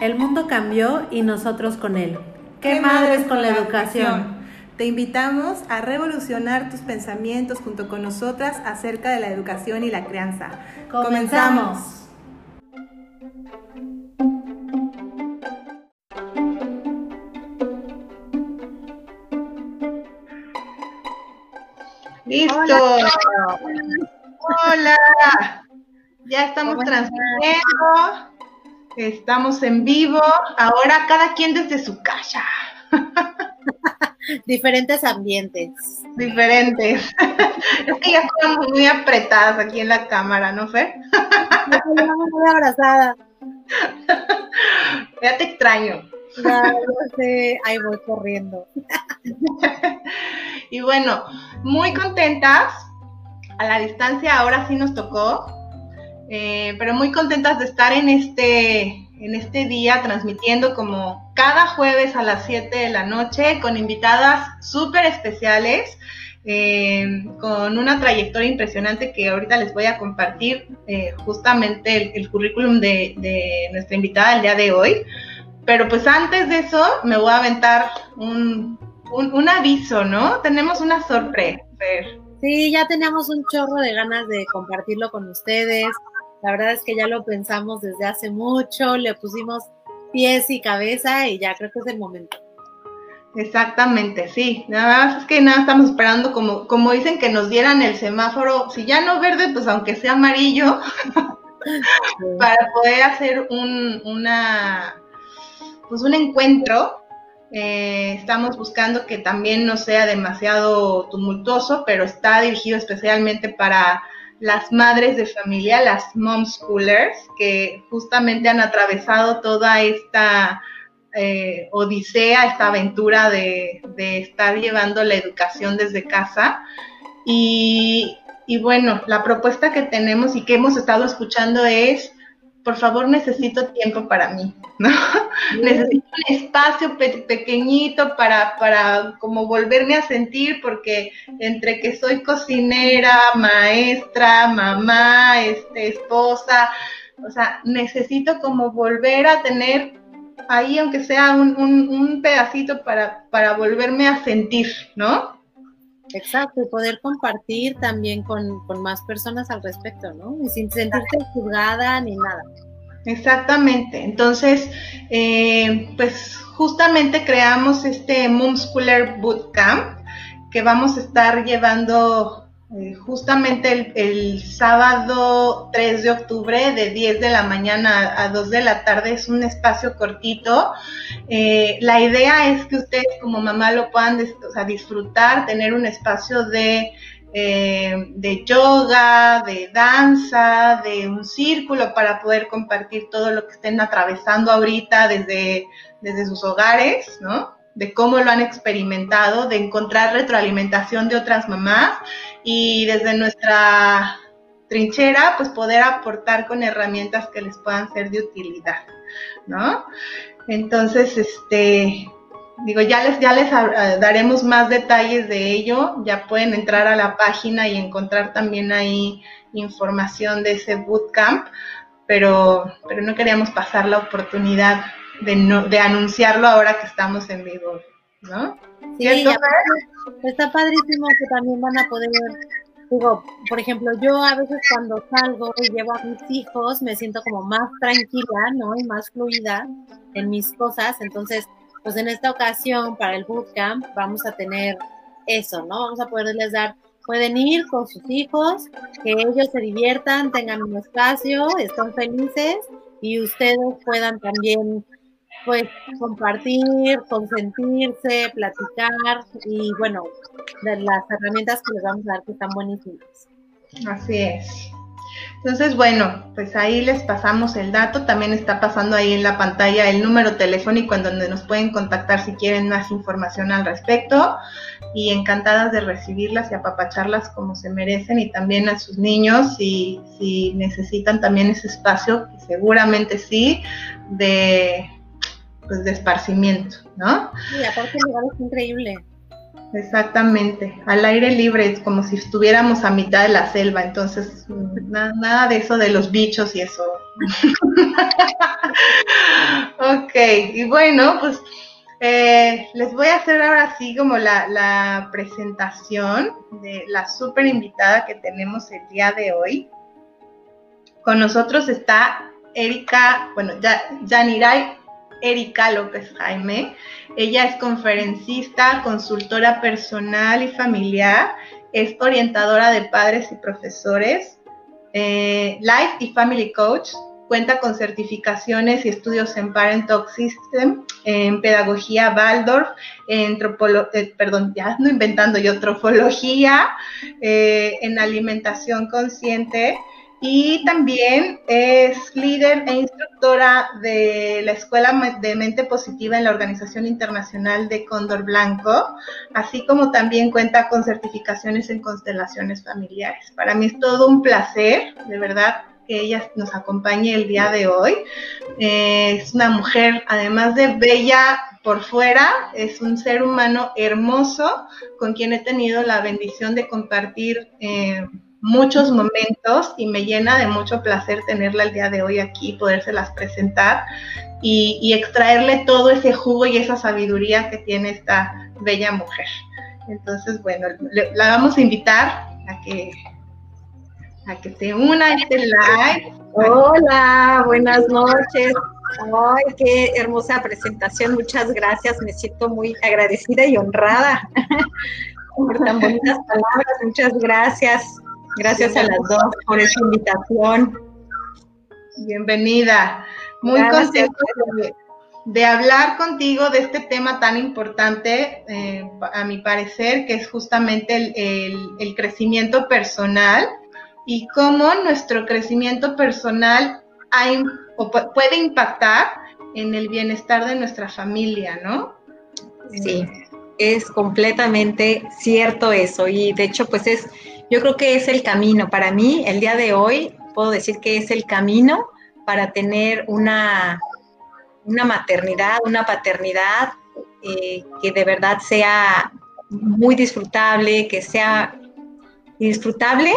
El mundo cambió y nosotros con él. ¿Qué, madres con la educación? Te invitamos a revolucionar tus pensamientos junto con nosotras acerca de la educación y la crianza. Comenzamos. Listo. Hola. Ya estamos transmitiendo. Estamos en vivo. Ahora cada quien desde su casa. Diferentes ambientes. Diferentes. es que ya estamos muy apretadas aquí en la cámara, ¿no, Fer? muy abrazada. Ya te extraño. Ya, yo sé. Ahí voy corriendo. y bueno, muy contentas. A la distancia ahora sí nos tocó, eh, pero muy contentas de estar en este, en este día transmitiendo como cada jueves a las 7 de la noche con invitadas súper especiales. Eh, con una trayectoria impresionante que ahorita les voy a compartir eh, justamente el, currículum de, de, nuestra invitada el día de hoy. Pero pues antes de eso me voy a aventar un, un, aviso, ¿no? Tenemos una sorpresa. Sí, ya teníamos un chorro de ganas de compartirlo con ustedes. La verdad es que ya lo pensamos desde hace mucho, le pusimos pies y cabeza y ya creo que es el momento. Exactamente, sí. Nada más es que nada estamos esperando, como, como dicen, que nos dieran el semáforo, si ya no verde, pues aunque sea amarillo, para poder hacer un, una, pues un encuentro eh, estamos buscando que también no sea demasiado tumultuoso, pero está dirigido especialmente para las madres de familia, las mom schoolers, que justamente han atravesado toda esta eh, odisea, esta aventura de, estar llevando la educación desde casa. Y, y bueno, la propuesta que tenemos y que hemos estado escuchando es por favor necesito tiempo para mí, ¿no? Necesito un espacio pequeñito para, para como volverme a sentir, porque entre que soy cocinera, maestra, mamá, este, esposa, o sea, necesito como volver a tener ahí, aunque sea un, un, un pedacito para, para volverme a sentir, ¿no? Exacto, y poder compartir también con, más personas al respecto, ¿no? Y sin sentirte juzgada ni nada. Exactamente. Entonces, eh, pues justamente creamos este Moomschooler Bootcamp que vamos a estar llevando eh, justamente el, sábado 3 de octubre de 10 de la mañana a 2 de la tarde. Es un espacio cortito. Eh, la idea es que ustedes como mamá lo puedan disfrutar, tener un espacio de, eh, de yoga, de danza, de un círculo para poder compartir todo lo que estén atravesando ahorita desde, desde sus hogares, ¿no? de cómo lo han experimentado, de encontrar retroalimentación de otras mamás y desde nuestra trinchera, pues poder aportar con herramientas que les puedan ser de utilidad, ¿no? Entonces, este, digo, ya les, ya les eh, daremos más detalles de ello, ya pueden entrar a la página y encontrar también ahí información de ese bootcamp, pero, pero no queríamos pasar la oportunidad de, no, de anunciarlo ahora que estamos en vivo, ¿no? Sí, está padrísimo que también van a poder, digo, por ejemplo, yo a veces cuando salgo y llevo a mis hijos me siento como más tranquila, ¿no? Y más fluida en mis cosas, entonces, pues en esta ocasión para el bootcamp vamos a tener eso, ¿no? Vamos a poderles dar pueden ir con sus hijos, que ellos se diviertan, tengan un espacio, estén felices y ustedes puedan también pues compartir, consentirse, platicar y bueno, de las herramientas que les vamos a dar que están buenísimas. Así es. Entonces, bueno, pues ahí les pasamos el dato. También está pasando ahí en la pantalla el número telefónico en donde nos pueden contactar si quieren más información al respecto. Y encantadas de recibirlas y apapacharlas como se merecen y también a sus niños si, si necesitan también ese espacio, seguramente sí, de pues, de esparcimiento, ¿no? Sí, aparte el lugar es increíble. Exactamente, al aire libre, como si estuviéramos a mitad de la selva, entonces nada, de eso de los bichos y eso. ok, y bueno, pues eh, les voy a hacer ahora sí como la, la presentación de la súper invitada que tenemos el día de hoy. Con nosotros está Erika, bueno, ya, Yaniray Erika López Jaime. Ella es conferencista, consultora personal y familiar, es orientadora de padres y profesores, eh, Life y Family Coach, cuenta con certificaciones y estudios en Parent Talk System, en pedagogía Waldorf, en eh, perdón, ya no inventando yo, trofología, eh, en alimentación consciente, y también es líder e instructora de la Escuela de Mente Positiva en la Organización Internacional de Cóndor Blanco, así como también cuenta con certificaciones en constelaciones familiares. Para mí es todo un placer, de verdad, que ella nos acompañe el día de hoy. Eh, es una mujer, además de bella por fuera, es un ser humano hermoso con quien he tenido la bendición de compartir. Eh, muchos momentos y me llena de mucho placer tenerla el día de hoy aquí, podérselas presentar y, extraerle todo ese jugo y esa sabiduría que tiene esta bella mujer. Entonces, bueno, la vamos a invitar a que, a que se una a este live. Hola, buenas noches. Ay, qué hermosa presentación. Muchas gracias. Me siento muy agradecida y honrada por tan bonitas palabras. Muchas gracias. Gracias a las dos por esa invitación. Bienvenida. Muy contenta de, hablar contigo de este tema tan importante, eh, a mi parecer, que es justamente el, crecimiento personal y cómo nuestro crecimiento personal puede impactar en el bienestar de nuestra familia, ¿no? Sí, es completamente cierto eso y de hecho pues es yo creo que es el camino. Para mí, el día de hoy, puedo decir que es el camino para tener una, una maternidad, una paternidad eh, que de verdad sea muy disfrutable, que sea disfrutable.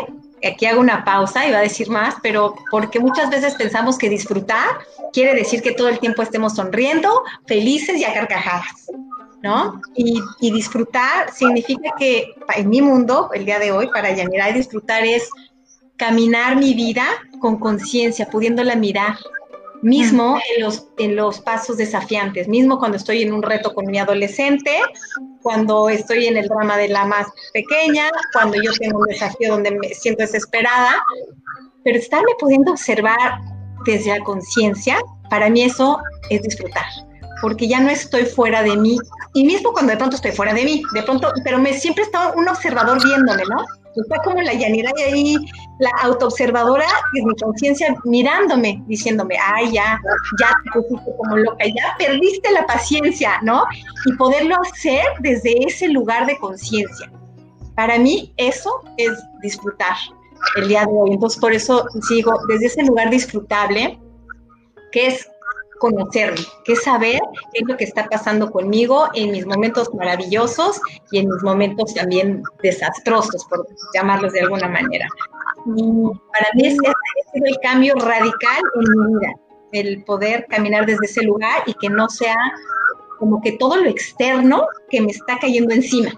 Aquí hago una pausa y va a decir más, pero porque muchas veces pensamos que disfrutar quiere decir que todo el tiempo estemos sonriendo, felices y a carcajadas. ¿No? Y, disfrutar significa que en mi mundo, el día de hoy, para Yanira, disfrutar es caminar mi vida con conciencia, pudiéndola mirar, mismo en los, en los pasos desafiantes, mismo cuando estoy en un reto con mi adolescente, cuando estoy en el drama de la más pequeña, cuando yo tengo un desafío donde me siento desesperada, pero estarme pudiendo observar desde la conciencia, para mí eso es disfrutar porque ya no estoy fuera de mí, y mismo cuando de pronto estoy fuera de mí, de pronto, pero me siempre está un observador viéndome, ¿no? Está como la llanera ahí la autoobservadora, que es mi conciencia, mirándome, diciéndome, ay, ya, ya te pusiste como loca, ya perdiste la paciencia, ¿no? Y poderlo hacer desde ese lugar de conciencia. Para mí eso es disfrutar el día de hoy. Entonces, por eso sigo desde ese lugar disfrutable, que es conocerme, que saber qué es lo que está pasando conmigo en mis momentos maravillosos y en mis momentos también desastrosos, por llamarlos de alguna manera. Para mí sido el cambio radical en mi vida, el poder caminar desde ese lugar y que no sea como que todo lo externo que me está cayendo encima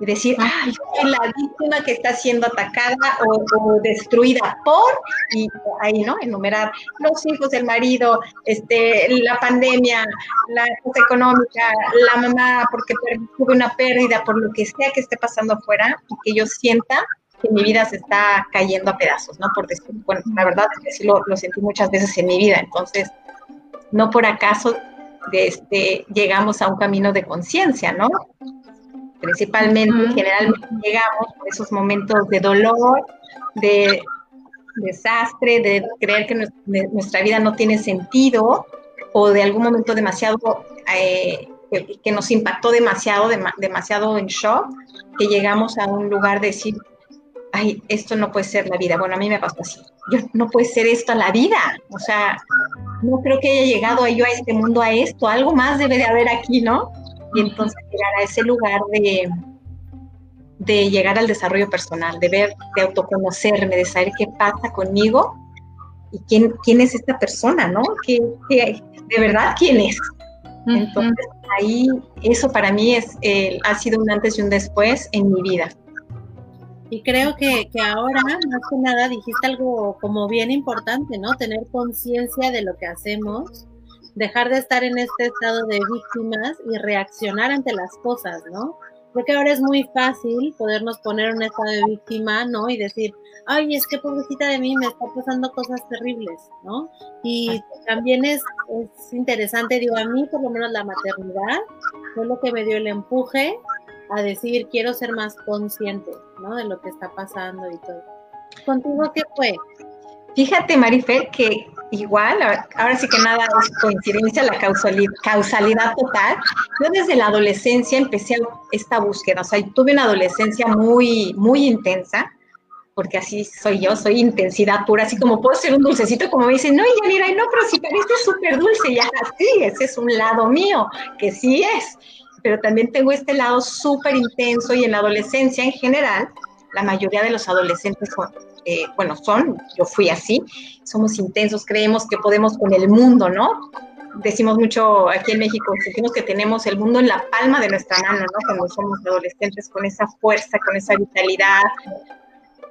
y decir, ay, soy la víctima que está siendo atacada o, destruida por, y ahí, ¿no? Enumerar los hijos del marido, este, la pandemia, la cosa económica, la mamá porque tuve una pérdida, por lo que sea que esté pasando afuera y que yo sienta que mi vida se está cayendo a pedazos, ¿no? Por decir, bueno, la verdad sí lo, lo sentí muchas veces en mi vida, entonces, no por acaso de este, llegamos a un camino de conciencia, ¿no? Principalmente, generalmente llegamos por esos momentos de dolor, de desastre, de creer que nuestra vida no tiene sentido o de algún momento demasiado eh, que, nos impactó demasiado, demasiado en shock, que llegamos a un lugar de decir, ay, esto no puede ser la vida. Bueno, a mí me pasó así. Yo, no puede ser esto la vida. O sea, no creo que haya llegado yo a este mundo a esto. Algo más debe de haber aquí, ¿no? Y entonces llegar a ese lugar de, de llegar al desarrollo personal, de ver, de autoconocerme, de saber qué pasa conmigo y quién, quién es esta persona, ¿no? ¿Qué, de verdad quién es? Entonces, ahí eso para mí es, eh, ha sido un antes y un después en mi vida. Y creo que, que, ahora, más que nada, dijiste algo como bien importante, ¿no? Tener conciencia de lo que hacemos, dejar de estar en este estado de víctimas y reaccionar ante las cosas, ¿no? Creo que ahora es muy fácil podernos poner en un estado de víctima, ¿no? Y decir, ay, es que pobrecita de mí me está pasando cosas terribles, ¿no? Y también es, es interesante, digo, a mí por lo menos la maternidad fue lo que me dio el empuje a decir, quiero ser más consciente, ¿no? De lo que está pasando y todo. ¿Contigo qué fue? Fíjate, Marifer, que igual, ahora sí que nada es coincidencia, la causalidad, total. Yo desde la adolescencia empecé esta búsqueda, o sea, tuve una adolescencia muy, muy intensa, porque así soy yo, soy intensidad pura, así como puedo ser un dulcecito, como me dicen, no, Yanira, no, pero si parece súper dulce, ya así, ese es un lado mío, que sí es, pero también tengo este lado súper intenso y en la adolescencia en general, la mayoría de los adolescentes son, eh, bueno, son, yo fui así, somos intensos, creemos que podemos con el mundo, ¿no? Decimos mucho aquí en México, decimos que tenemos el mundo en la palma de nuestra mano, ¿no? Cuando somos adolescentes, con esa fuerza, con esa vitalidad,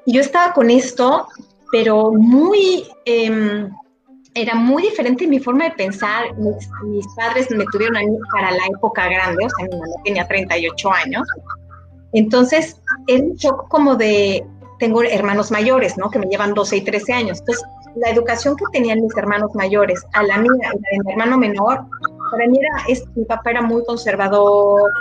y yo estaba con esto, pero muy, em, era muy diferente mi forma de pensar. Mis, padres me tuvieron a mí para la época grande, o sea, mi mamá tenía 38 años. Entonces, era un shock como de, tengo hermanos mayores, ¿no? Que me llevan 12 y 13 años. Entonces, la educación que tenían mis hermanos mayores a la mía y la de mi hermano menor, para mí era, es, mi papá era muy conservador,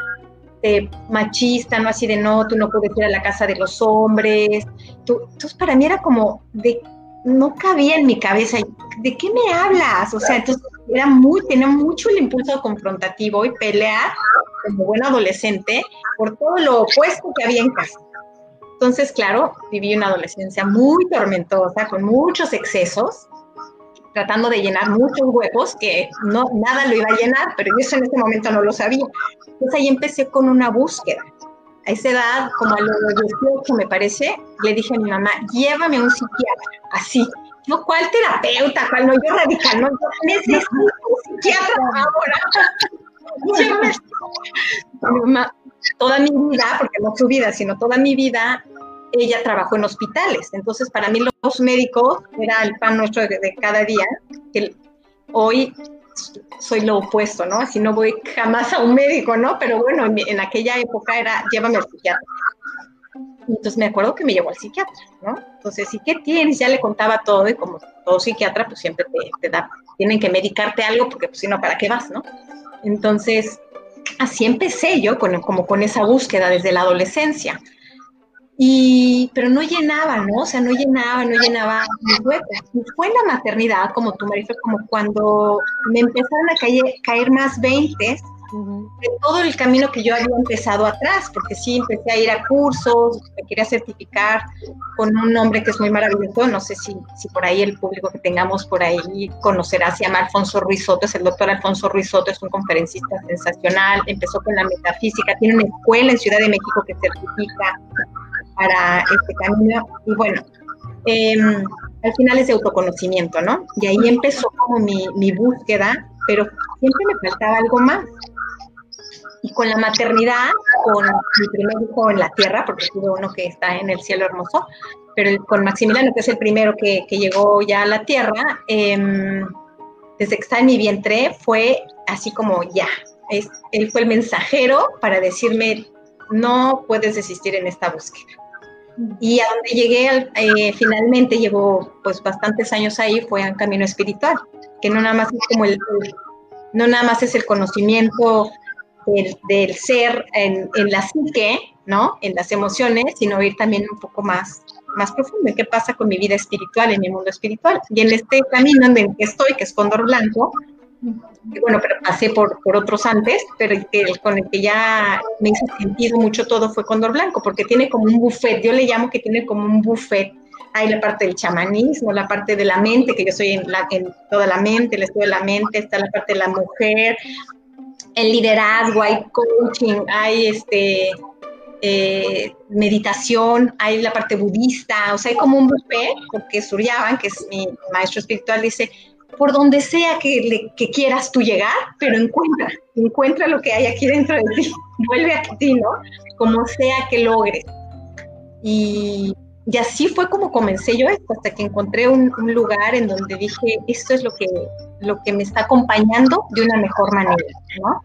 este, machista, ¿no? Así de no, tú no puedes ir a la casa de los hombres. entonces, para mí era como de, no cabía en mi cabeza, ¿de qué me hablas? O sea, entonces era muy, tenía mucho el impulso confrontativo y pelear como buen adolescente por todo lo opuesto que había en casa. Entonces, claro, viví una adolescencia muy tormentosa, con muchos excesos, tratando de llenar muchos huecos que no, nada lo iba a llenar, pero yo eso en ese momento no lo sabía. Entonces ahí empecé con una búsqueda. A esa edad, como a los 18 me parece, le dije a mi mamá, llévame a un psiquiatra, así. No, ¿cuál terapeuta? ¿Cuál no? Yo radical, no, yo necesito un psiquiatra ahora. mi mamá, toda mi vida, porque no su vida, sino toda mi vida, ella trabajó en hospitales. Entonces, para mí los médicos era el pan nuestro de, cada día. Que hoy soy lo opuesto, ¿no? Así no voy jamás a un médico, ¿no? Pero bueno, en, aquella época era, llévame al psiquiatra. Entonces me acuerdo que me llevó al psiquiatra, ¿no? Entonces, ¿y qué tienes? Ya le contaba todo y como todo psiquiatra, pues siempre te, da, tienen que medicarte algo porque pues si no, ¿para qué vas, no? Entonces, así empecé yo con, como con esa búsqueda desde la adolescencia. Y, pero no llenaba, ¿no? O sea, no llenaba, no llenaba mis huecos. Y fue en la maternidad, como tú, María, como cuando me empezaron a caer, caer más veintes de todo el camino que yo había empezado atrás, porque sí, empecé a ir a cursos, me quería certificar con un hombre que es muy maravilloso, no sé si, por ahí el público que tengamos por ahí conocerá, se llama Alfonso Ruiz Soto, es el doctor Alfonso Ruiz Soto, es un conferencista sensacional, empezó con la metafísica, tiene una escuela en Ciudad de México que certifica para este camino. Y bueno, em, al final es de autoconocimiento, ¿no? Y ahí empezó como mi, mi búsqueda, pero siempre me faltaba algo más. Y con la maternidad, con mi primer hijo en la tierra, porque tuve uno que está en el cielo hermoso, pero con Maximiliano, que es el primero que, que llegó ya a la tierra, em, desde que está en mi vientre, fue así como ya. Es, él fue el mensajero para decirme, no puedes desistir en esta búsqueda. Y a donde llegué eh, finalmente, llevo pues bastantes años ahí, fue un camino espiritual, que no nada más es como el, no nada más es el conocimiento del, ser en, la psique, ¿no? En las emociones, sino ir también un poco más, más profundo. ¿Qué pasa con mi vida espiritual, en mi mundo espiritual? Y en este camino en el que estoy, que es Cóndor Blanco, bueno, pero pasé por, por otros antes, pero el, con el que ya me hizo sentido mucho todo fue Cóndor Blanco, porque tiene como un buffet, yo le llamo que tiene como un buffet. Hay la parte del chamanismo, la parte de la mente, que yo soy en, la, en toda la mente, el estudio de la mente, está la parte de la mujer, el liderazgo, hay coaching, hay este, eh, meditación, hay la parte budista, o sea, hay como un buffet, porque Suryavan, que es mi maestro espiritual, dice, por donde sea que, quieras tú llegar, pero encuentra, encuentra lo que hay aquí dentro de ti, vuelve a ti, ¿no? Como sea que logres. Y, así fue como comencé yo esto, hasta que encontré un, lugar en donde dije, esto es lo que, lo que me está acompañando de una mejor manera, ¿no?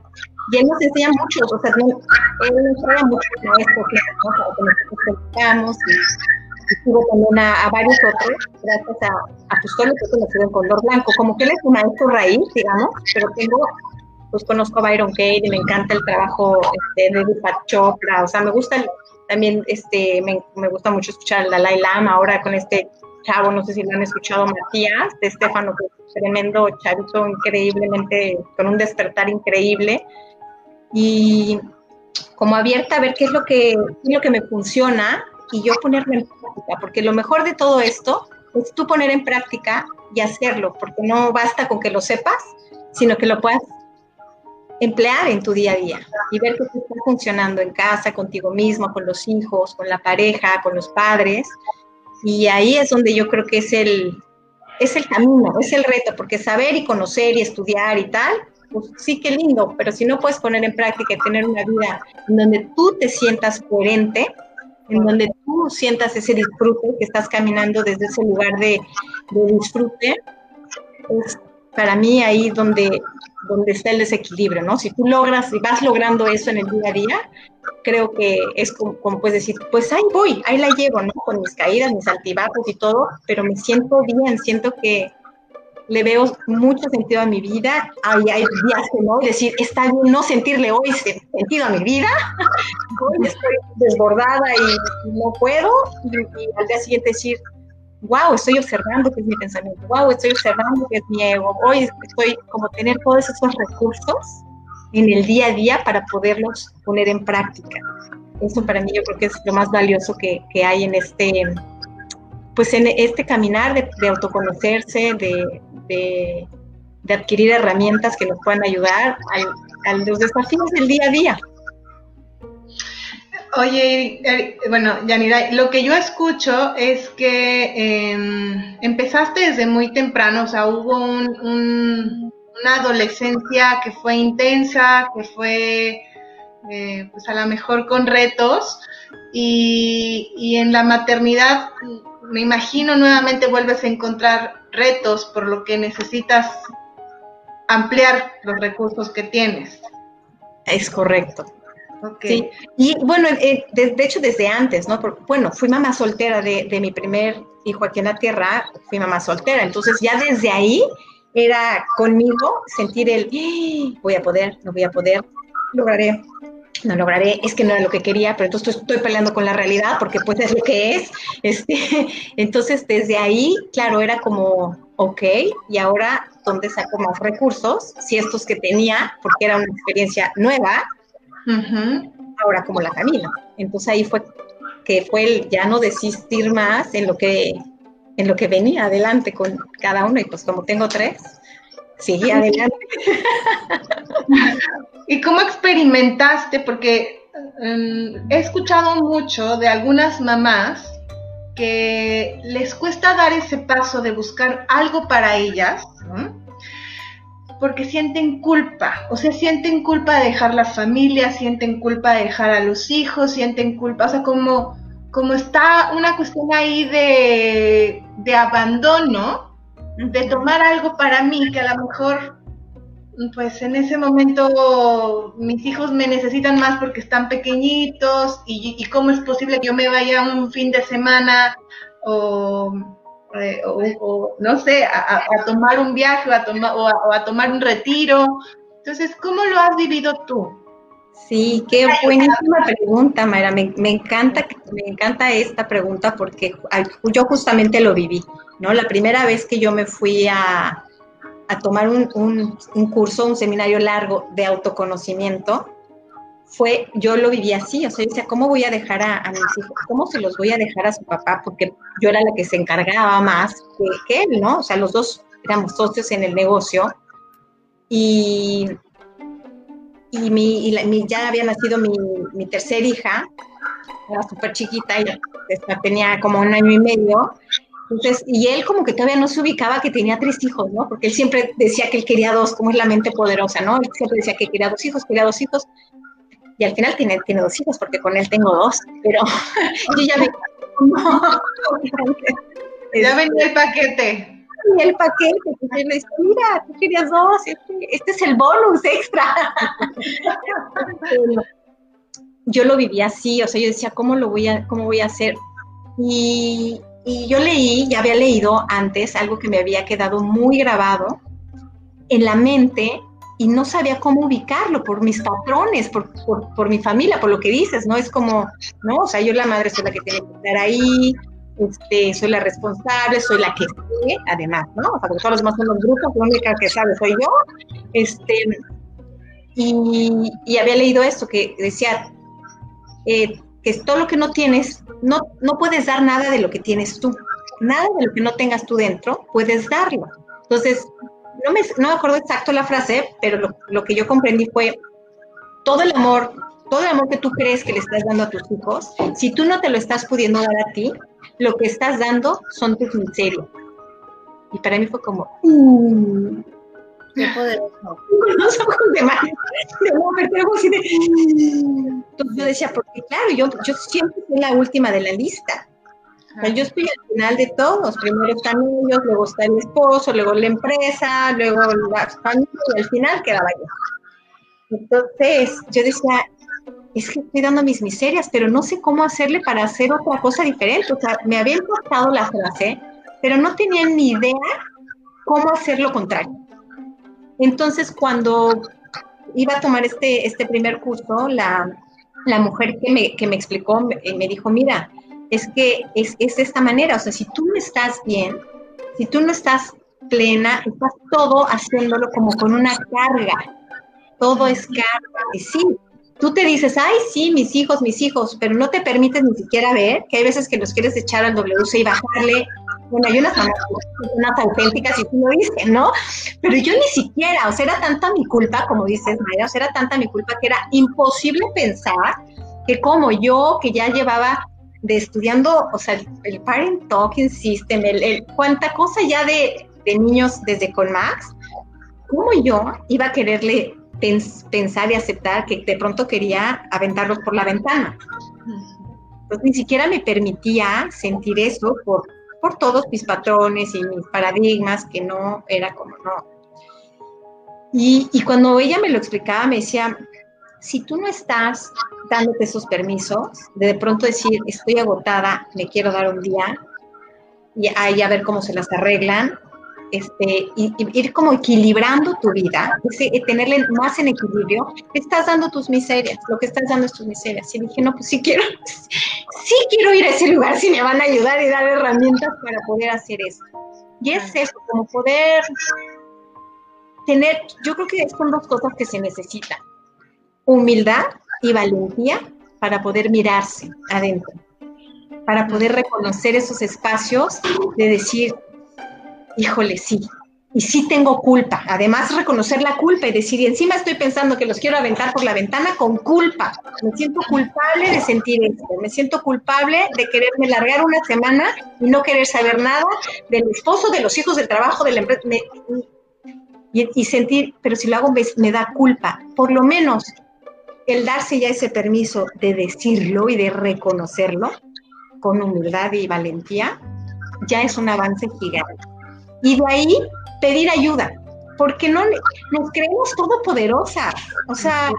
Y él nos enseña mucho, o sea, él nos enseña mucho maestros, ¿no? Para que nosotros practicamos y, y también a, a, varios otros, gracias a, a pues todos los que nos en color blanco, como que él es un maestro raíz, digamos, pero tengo, pues conozco a Byron Kate y me encanta el trabajo este, de Deepak Chopra, o sea, me gusta también este, me, gusta mucho escuchar al Dalai Lama ahora con este chavo, no sé si lo han escuchado, Matías, de Estefano, que tremendo chavito, increíblemente, con un despertar increíble. Y como abierta a ver qué es lo que, es lo que me funciona y yo ponerlo en práctica, porque lo mejor de todo esto es tú poner en práctica y hacerlo, porque no basta con que lo sepas, sino que lo puedas emplear en tu día a día y ver que está funcionando en casa, contigo mismo, con los hijos, con la pareja, con los padres. Y ahí es donde yo creo que es el, es el camino, es el reto, porque saber y conocer y estudiar y tal, pues sí que lindo, pero si no puedes poner en práctica y tener una vida en donde tú te sientas coherente, en donde tú sientas ese disfrute, que estás caminando desde ese lugar de, de disfrute, pues para mí ahí donde donde está el desequilibrio, ¿no? Si tú logras y vas logrando eso en el día a día, creo que es como, como, puedes decir, pues ahí voy, ahí la llevo, ¿no? Con mis caídas, mis altibajos y todo, pero me siento bien, siento que le veo mucho sentido a mi vida. Ahí hay días que no, decir, está bien no sentirle hoy sentido a mi vida, hoy estoy desbordada y no puedo, y, y al día siguiente decir, wow, estoy observando que es mi pensamiento, wow, estoy observando que es mi ego, hoy estoy como tener todos esos recursos en el día a día para poderlos poner en práctica. Eso para mí yo creo que es lo más valioso que, que hay en este, pues en este caminar de, autoconocerse, de, de, de, adquirir herramientas que nos puedan ayudar a, a los desafíos del día a día. Oye, bueno, Yanira, lo que yo escucho es que eh, empezaste desde muy temprano, o sea, hubo un, un, una adolescencia que fue intensa, que fue, eh, pues a lo mejor con retos, y en la maternidad, me imagino nuevamente vuelves a encontrar retos, por lo que necesitas ampliar los recursos que tienes. Es correcto. Okay. Sí, y bueno, eh, de, hecho desde antes, ¿no? Bueno, fui mamá soltera de, de, mi primer hijo aquí en la tierra, fui mamá soltera, entonces ya desde ahí era conmigo sentir el, ¡Ah! voy a poder, no voy a poder, lograré, no lograré, es que no era lo que quería, pero entonces estoy peleando con la realidad porque pues es lo que es. Este, entonces desde ahí, claro, era como, ok, y ahora, ¿dónde saco más recursos? Si estos que tenía, porque era una experiencia nueva, Uh -huh. ahora como la camino. Entonces ahí fue que fue el ya no desistir más en lo que en lo que venía adelante con cada uno y pues como tengo tres, seguí adelante. ¿Y cómo experimentaste? Porque um, he escuchado mucho de algunas mamás que les cuesta dar ese paso de buscar algo para ellas, ¿no? Porque sienten culpa, o sea, sienten culpa de dejar la familia, sienten culpa de dejar a los hijos, sienten culpa, o sea, como, como está una cuestión ahí de, de abandono, de tomar algo para mí que a lo mejor, pues en ese momento mis hijos me necesitan más porque están pequeñitos y, y cómo es posible que yo me vaya un fin de semana o o, no sé, a, tomar un viaje a, toma, o a, tomar un retiro. Entonces, ¿cómo lo has vivido tú? Sí, qué buenísima pregunta, Mayra. Me, me, encanta, me encanta esta pregunta porque yo justamente lo viví, ¿no? La primera vez que yo me fui a, a tomar un, un, un curso, un seminario largo de autoconocimiento, fue, yo lo viví así, o sea, decía, ¿cómo voy a dejar a, a, mis hijos? ¿Cómo se los voy a dejar a su papá? Porque yo era la que se encargaba más que, que él, ¿no? O sea, los dos éramos socios en el negocio y, y, mi, y la, mi, ya había nacido mi, mi tercera hija era súper chiquita, y tenía como un año y medio. Entonces, y él como que todavía no se ubicaba que tenía tres hijos, ¿no? Porque él siempre decía que él quería dos, como es la mente poderosa, ¿no? Él siempre decía que quería dos hijos, quería dos hijos. Y al final tiene, tiene dos hijos, porque con él tengo dos, pero yo ya me... ya venía el paquete y el paquete, y le dice, mira, tú querías dos, este, este es el bonus extra. yo lo vivía así, o sea, yo decía, ¿cómo lo voy a, cómo voy a hacer? Y, y yo leí, ya había leído antes algo que me había quedado muy grabado en la mente y no sabía cómo ubicarlo por mis patrones, por, por, mi familia, por lo que dices, ¿no? Es como, ¿no? O sea, yo la madre soy la que tiene que estar ahí, este, soy la responsable, soy la que sé, además, ¿no? O sea, porque todos los demás son los grupos, la única que sabe soy yo. Este, y, y había leído esto, que decía eh, que todo lo que no tienes, no, no puedes dar nada de lo que tienes tú. Nada de lo que no tengas tú dentro, puedes darlo. Entonces, no me, no me acuerdo exacto la frase, pero lo, lo que yo comprendí fue, todo el amor, todo el amor que tú crees que le estás dando a tus hijos, si tú no te lo estás pudiendo dar a ti, lo que estás dando son tus miserias. Y para mí fue como, uh, qué poderoso. Los ojos de mar, de así de, Entonces yo decía, porque claro, yo, yo siempre soy la última de la lista. O sea, yo estoy al final de todos. Primero están ellos, luego está el esposo, luego la empresa, luego la familia y al final quedaba yo. Entonces yo decía, es que estoy dando mis miserias, pero no sé cómo hacerle para hacer otra cosa diferente. O sea, me había impactado la frase, pero no tenía ni idea cómo hacer lo contrario. Entonces, cuando iba a tomar este, este primer curso, la, la mujer que me, que me explicó me, me, dijo, mira, es que es, es de esta manera, o sea, si tú no estás bien, si tú no estás plena, estás todo haciéndolo como con una carga, todo es carga, y sí, tú te dices, ay, sí, mis hijos, mis hijos, pero no te permites ni siquiera ver que hay veces que los quieres echar al WC y bajarle. Bueno, hay unas, unas auténticas y tú lo dices, ¿no? Pero yo ni siquiera, o sea, era tanta mi culpa, como dices, Maya, o sea, era tanta mi culpa que era imposible pensar que como yo, que ya llevaba de estudiando, o sea, el, Parent Talking System, el, el, cuánta cosa ya de, de niños desde con Max, ¿cómo yo iba a quererle pensar y aceptar que de pronto quería aventarlos por la ventana. Entonces ni siquiera me permitía sentir eso por, por todos mis patrones y mis paradigmas, que no era como no. Y, y cuando ella me lo explicaba, me decía, si tú no estás dándote esos permisos, de, de pronto decir, estoy agotada, me quiero dar un día, y ahí a ver cómo se las arreglan, este, y, y, ir como equilibrando tu vida, ese, tenerle más en equilibrio, estás dando tus miserias, lo que estás dando es tus miserias. Y dije, no, pues sí quiero, sí quiero ir a ese lugar, si me van a ayudar y dar herramientas para poder hacer eso. Y es eso, como poder tener, yo creo que son dos cosas que se necesitan, humildad y valentía para poder mirarse adentro, para poder reconocer esos espacios de decir, híjole, sí, y sí tengo culpa. Además, reconocer la culpa y decir, y encima estoy pensando que los quiero aventar por la ventana con culpa. Me siento culpable de sentir esto. Me siento culpable de quererme largar una semana y no querer saber nada del esposo, de los hijos, del trabajo, de la empresa. Me, y, sentir, pero si lo hago me da culpa. Por lo menos el darse ya ese permiso de decirlo y de reconocerlo con humildad y valentía, ya es un avance gigante y de ahí pedir ayuda, porque no nos creemos todopoderosas. O sea,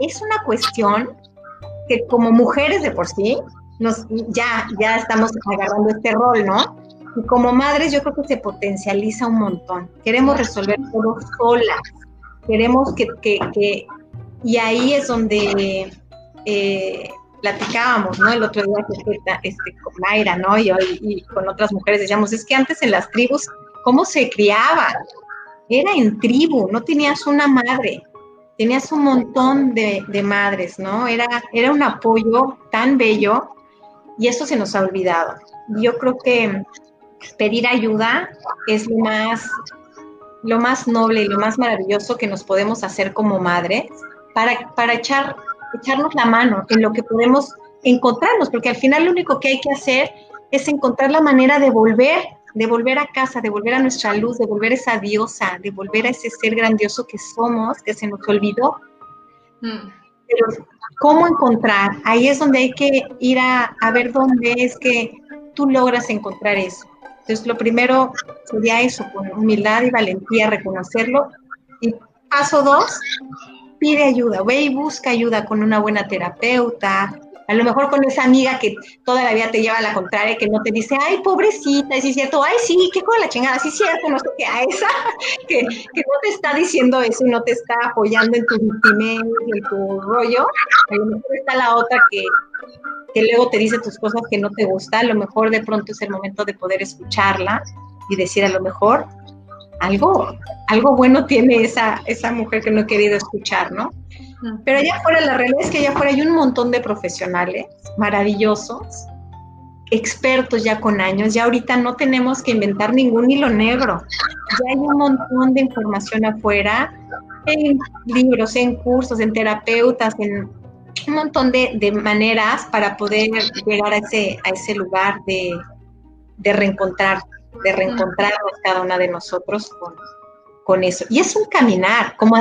es una cuestión que como mujeres de por sí, nos, ya, ya estamos agarrando este rol, ¿no? Y como madres yo creo que se potencializa un montón. Queremos resolver todo solas. Queremos que, que, que y ahí es donde eh, platicábamos, ¿no? El otro día este, con Mayra, ¿no? Y, con otras mujeres decíamos, es que antes en las tribus, ¿cómo se criaban? Era en tribu, no tenías una madre, tenías un montón de, de, madres, ¿no? Era, era un apoyo tan bello y eso se nos ha olvidado. Yo creo que pedir ayuda es lo más, lo más noble y lo más maravilloso que nos podemos hacer como madres para, para echar echarnos la mano en lo que podemos encontrarnos, porque al final lo único que hay que hacer es encontrar la manera de volver, de volver a casa, de volver a nuestra luz, de volver a esa diosa, de volver a ese ser grandioso que somos, que se nos olvidó. Mm. Pero, ¿cómo encontrar? Ahí es donde hay que ir a, a ver dónde es que tú logras encontrar eso. Entonces, lo primero sería eso, con humildad y valentía, reconocerlo. Y paso dos, pide ayuda, ve y busca ayuda con una buena terapeuta, a lo mejor con esa amiga que toda la vida te lleva a la contraria, que no te dice, ay, pobrecita, es cierto, ay, sí, qué con la chingada, es cierto, no sé qué, a esa que, no te está diciendo eso y no te está apoyando en tu victimez en tu rollo, a lo mejor está la otra que, que luego te dice tus cosas que no te gustan, a lo mejor de pronto es el momento de poder escucharla y decir a lo mejor algo, algo bueno tiene esa, esa mujer que no he querido escuchar, ¿no? Pero allá afuera, la realidad es que allá afuera hay un montón de profesionales maravillosos, expertos ya con años, ya ahorita no tenemos que inventar ningún hilo negro, ya hay un montón de información afuera, en libros, en cursos, en terapeutas, en un montón de, maneras para poder llegar a ese, a ese lugar de, de reencontrar, de reencontrarnos cada una de nosotros con, con eso. Y es un caminar, como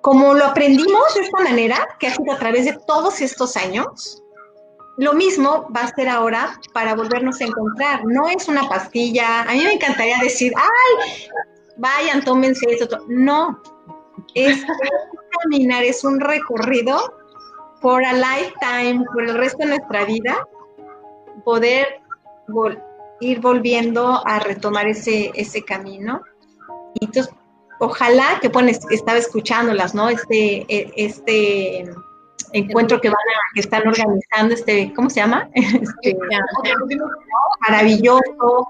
como lo aprendimos de esta manera, que ha sido a través de todos estos años, lo mismo va a ser ahora para volvernos a encontrar. No es una pastilla. A mí me encantaría decir, ay, vayan, tómense esto. No, es caminar, es un recorrido por a lifetime, por el resto de nuestra vida, poder ir volviendo a retomar ese, ese camino. Y entonces ojalá que bueno, estaba escuchándolas, ¿no? Este, e, este encuentro que van a, que están organizando, este, ¿cómo se llama? Este, maravilloso,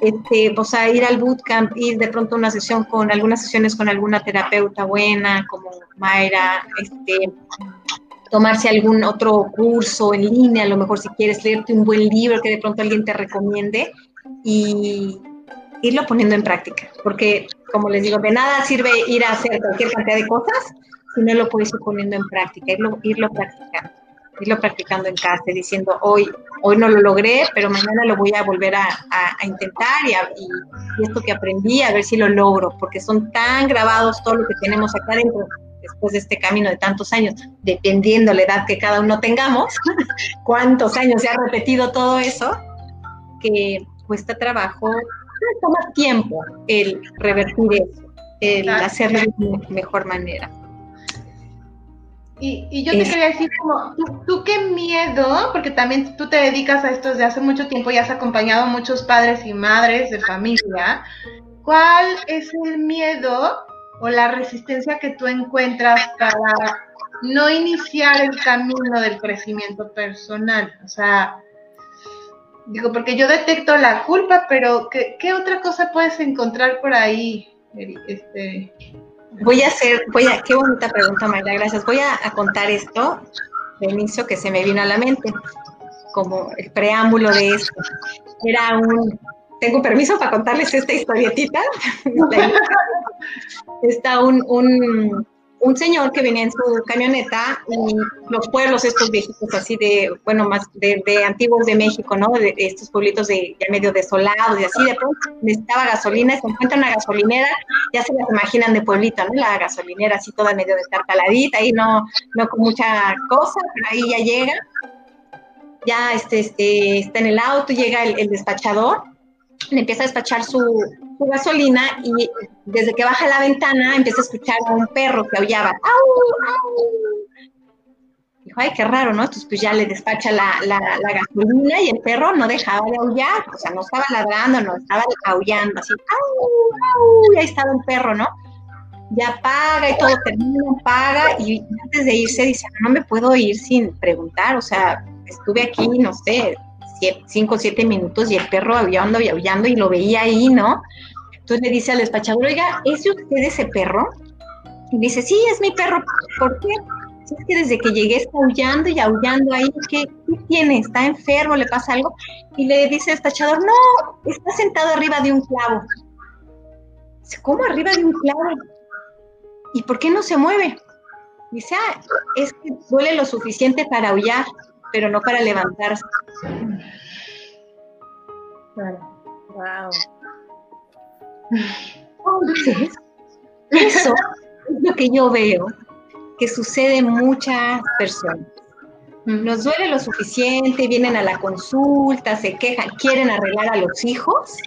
este, o sea, ir al bootcamp, ir de pronto a una sesión con algunas sesiones con alguna terapeuta buena, como Mayra, este, tomarse algún otro curso en línea, a lo mejor si quieres leerte un buen libro que de pronto alguien te recomiende y irlo poniendo en práctica, porque como les digo, de nada sirve ir a hacer cualquier cantidad de cosas si no lo puedes ir poniendo en práctica, irlo, irlo practicando, irlo practicando en casa, diciendo hoy, hoy no lo logré, pero mañana lo voy a volver a, intentar y, y, esto que aprendí, a ver si lo logro, porque son tan grabados todo lo que tenemos acá dentro después de este camino de tantos años, dependiendo la edad que cada uno tengamos, cuántos años se ha repetido todo eso, que cuesta trabajo toma tiempo el revertir eso, el hacerlo de mejor manera. Y, yo te quería decir, como, ¿tú, qué miedo, porque también tú te dedicas a esto desde hace mucho tiempo y has acompañado a muchos padres y madres de familia, ¿cuál es el miedo o la resistencia que tú encuentras para no iniciar el camino del crecimiento personal? O sea, Digo, porque yo detecto la culpa, pero ¿qué, otra cosa puedes encontrar por ahí, Este... Voy a hacer, voy a, qué bonita pregunta, Mayra, gracias. Voy a, contar esto de inicio que se me vino a la mente, como el preámbulo de esto. Era un, tengo permiso para contarles esta historietita. Está un, un un señor que venía en su camioneta y los pueblos estos viejitos así de, bueno, más de, antiguos de México, ¿no? De, estos pueblitos de ya medio desolados y así, de pronto necesitaba gasolina, se encuentra una gasolinera, ya se las imaginan de pueblito, ¿no? La gasolinera así toda medio destartaladita, ahí no, no con mucha cosa, pero ahí ya llega, ya este, este, está en el auto, llega el despachador le empieza a despachar su, gasolina y desde que baja la ventana empieza a escuchar a un perro que aullaba. Dijo, ay, qué raro, ¿no? Entonces pues ya le despacha la, gasolina y el perro no dejaba de aullar, o sea, no estaba ladrando, no, estaba aullando, así, ¡au, Y ahí estaba el perro, ¿no? Ya paga y todo termina, paga y antes de irse dice, no me puedo ir sin preguntar, o sea, estuve aquí, no sé, cinco o siete minutos y el perro aullando y aullando y lo veía ahí, ¿no? Entonces le dice al despachador, oiga, ¿es usted ese perro? Y dice, sí, es mi perro. ¿Por qué? Es que desde que llegué está aullando y aullando ahí, ¿qué, ¿qué tiene? ¿Está enfermo? ¿Le pasa algo? Y le dice el despachador, no, está sentado arriba de un clavo. ¿cómo arriba de un clavo? ¿Y por qué no se mueve? Dice, ah, es que duele lo suficiente para aullar pero no para levantarse. Claro. Wow. eso es lo que yo veo que sucede en muchas personas. Nos duele lo suficiente, vienen a la consulta, se quejan, quieren arreglar a los hijos.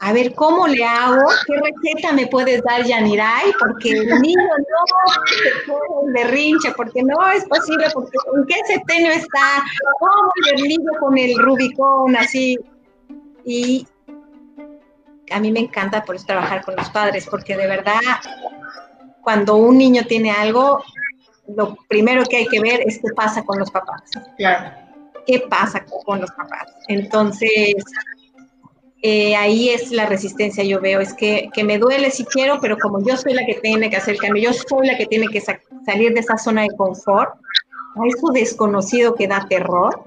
A ver, ¿cómo le hago? ¿Qué receta me puedes dar, Yaniray? Porque el niño no se berrinche, porque no es posible, porque ¿en qué septenio está? ¿Cómo el niño con el Rubicón así? Y a mí me encanta por eso trabajar con los padres, porque de verdad, cuando un niño tiene algo, lo primero que hay que ver es qué pasa con los papás. Claro. ¿Qué pasa con los papás? Entonces, eh, ahí es la resistencia, yo veo, es que, me duele si quiero, pero como yo soy la que tiene que hacer el cambio, yo soy la que tiene que salir de esa zona de confort, a eso desconocido que da terror,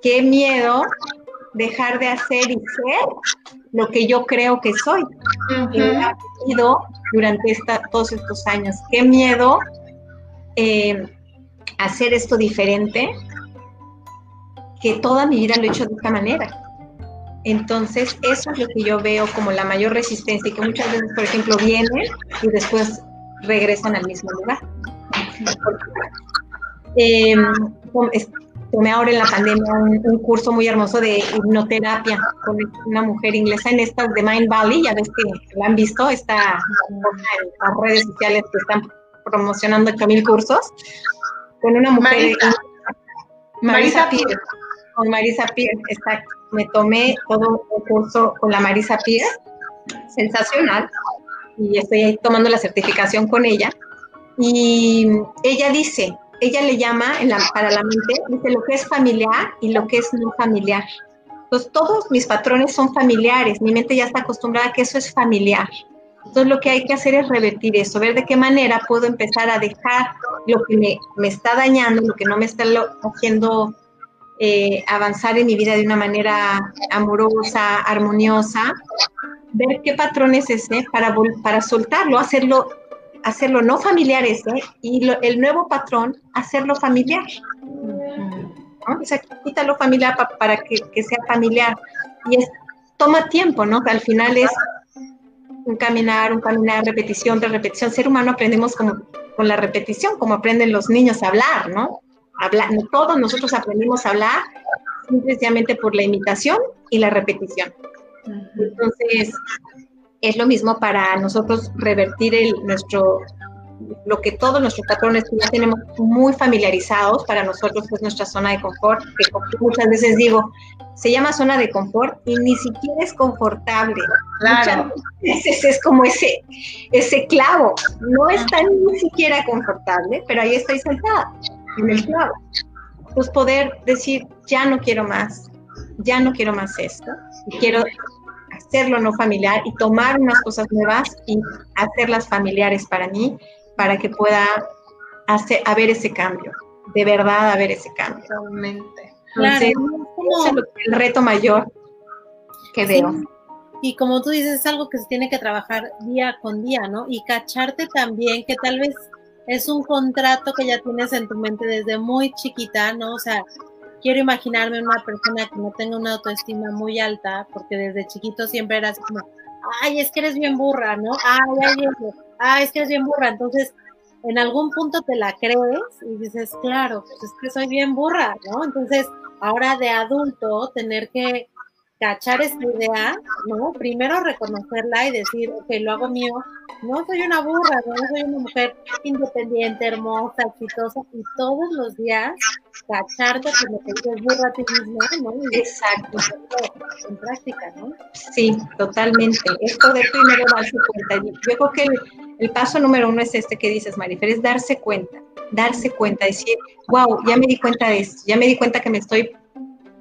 qué miedo dejar de hacer y ser lo que yo creo que soy, que he aprendido durante esta, todos estos años, qué miedo eh, hacer esto diferente, que toda mi vida lo he hecho de esta manera entonces, eso es lo que yo veo como la mayor resistencia y que muchas veces, por ejemplo, vienen y después regresan al mismo lugar. Eh, tomé ahora en la pandemia un, curso muy hermoso de hipnoterapia con una mujer inglesa en esta de Mind Valley, ya ves que la han visto, está en las redes sociales que están promocionando 8000 cursos, con una mujer... Marisa, Marisa Pires. Con Marisa Pires, exacto me tomé todo el curso con la Marisa Pires, sensacional, y estoy ahí tomando la certificación con ella. Y ella dice, ella le llama para la mente, dice lo que es familiar y lo que es no familiar. Entonces, todos mis patrones son familiares, mi mente ya está acostumbrada a que eso es familiar. Entonces, lo que hay que hacer es revertir eso, ver de qué manera puedo empezar a dejar lo que me, está dañando, lo que no me está haciendo eh, avanzar en mi vida de una manera amorosa, armoniosa, ver qué patrón es ese para, para soltarlo, hacerlo, hacerlo no familiar ese, y el nuevo patrón, hacerlo familiar. O sea, quítalo familiar para que, sea familiar. Y es, toma tiempo, ¿no? Que al final es un caminar, un caminar, repetición tras repetición. Ser humano aprendemos como con la repetición, como aprenden los niños a hablar, ¿no? Hablar, todos nosotros aprendimos a hablar simplemente por la imitación y la repetición. Entonces, es lo mismo para nosotros revertir el, nuestro, lo que todos nuestros patrones ya tenemos muy familiarizados, para nosotros es nuestra zona de confort, que muchas veces digo, se llama zona de confort y ni siquiera es confortable. Claro. Muchas es como ese, ese clavo, no está ni siquiera confortable, pero ahí estoy sentada en el clavo. Pues poder decir, ya no quiero más, ya no quiero más esto, y quiero hacerlo no familiar y tomar unas cosas nuevas y hacerlas familiares para mí, para que pueda hacer, haber ese cambio, de verdad haber ese cambio. Totalmente. Entonces, es el reto mayor que veo. Y como tú dices, es algo que se tiene que trabajar día con día, ¿no? Y cacharte también que tal vez es un contrato que ya tienes en tu mente desde muy chiquita, ¿no? O sea, quiero imaginarme una persona que no tenga una autoestima muy alta, porque desde chiquito siempre eras como, ay, es que eres bien burra, ¿no? Ay, ay, ay, es que eres bien burra. Entonces, en algún punto te la crees y dices, claro, pues es que soy bien burra, ¿no? Entonces, ahora de adulto, tener que cachar esta idea, ¿no? Primero reconocerla y decir, ok, lo hago mío. No soy una burra, no soy una mujer independiente, hermosa, exitosa, y todos los días cacharte lo que dices burra a ti mismo, ¿no? Exacto. En práctica, ¿no? Sí, totalmente. Es poder primero darse cuenta. Yo creo que el, paso número uno es este que dices, Marifer, es darse cuenta, darse cuenta, decir, wow, ya me di cuenta de esto, ya me di cuenta que me estoy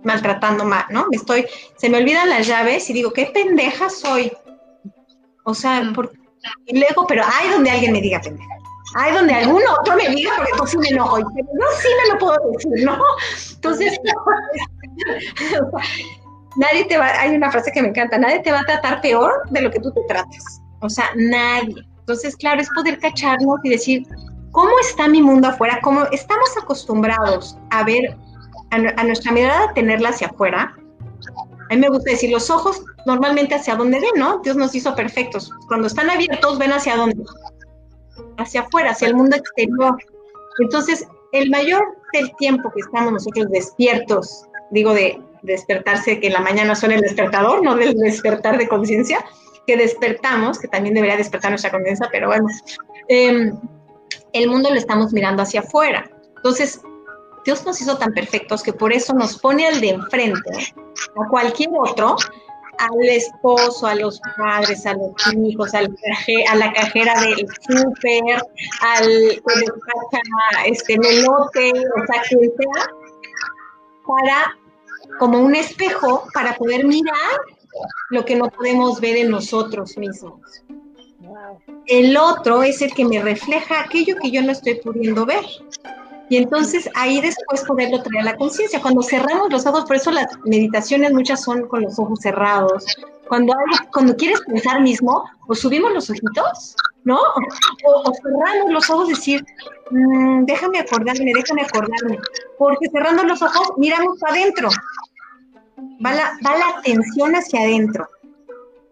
maltratando más, ¿no? Me estoy, se me olvidan las llaves y digo, qué pendeja soy. O sea, por, y luego, pero hay donde alguien me diga pendeja. Hay donde algún otro me diga, porque tú sí me enojo. Pero yo sí me lo puedo decir, ¿no? Entonces, nadie te va, hay una frase que me encanta, nadie te va a tratar peor de lo que tú te trates. O sea, nadie. Entonces, claro, es poder cacharnos y decir, ¿cómo está mi mundo afuera? Como estamos acostumbrados a ver, a, nuestra mirada tenerla hacia afuera, a mí me gusta decir, los ojos normalmente hacia dónde ven, ¿no? Dios nos hizo perfectos. Cuando están abiertos, ven hacia dónde? Hacia afuera, hacia el mundo exterior. Entonces, el mayor del tiempo que estamos nosotros despiertos, digo de despertarse, que en la mañana suena el despertador, no del despertar de conciencia, que despertamos, que también debería despertar nuestra conciencia, pero bueno, em, el mundo lo estamos mirando hacia afuera. Entonces, Dios nos hizo tan perfectos que por eso nos pone al de enfrente, a cualquier otro, al esposo, a los padres, a los hijos, al a la cajera del súper, al que este melote, o sea, quien sea, para, como un espejo, para poder mirar lo que no podemos ver en nosotros mismos. El otro es el que me refleja aquello que yo no estoy pudiendo ver. Y entonces ahí después poderlo traer a la conciencia. Cuando cerramos los ojos, por eso las meditaciones muchas son con los ojos cerrados. Cuando, cuando quieres pensar mismo, o subimos los ojitos, ¿no? O, cerramos los ojos, decir, mm, déjame acordarme, déjame acordarme. Porque cerrando los ojos, miramos para adentro. Va la, va la atención hacia adentro.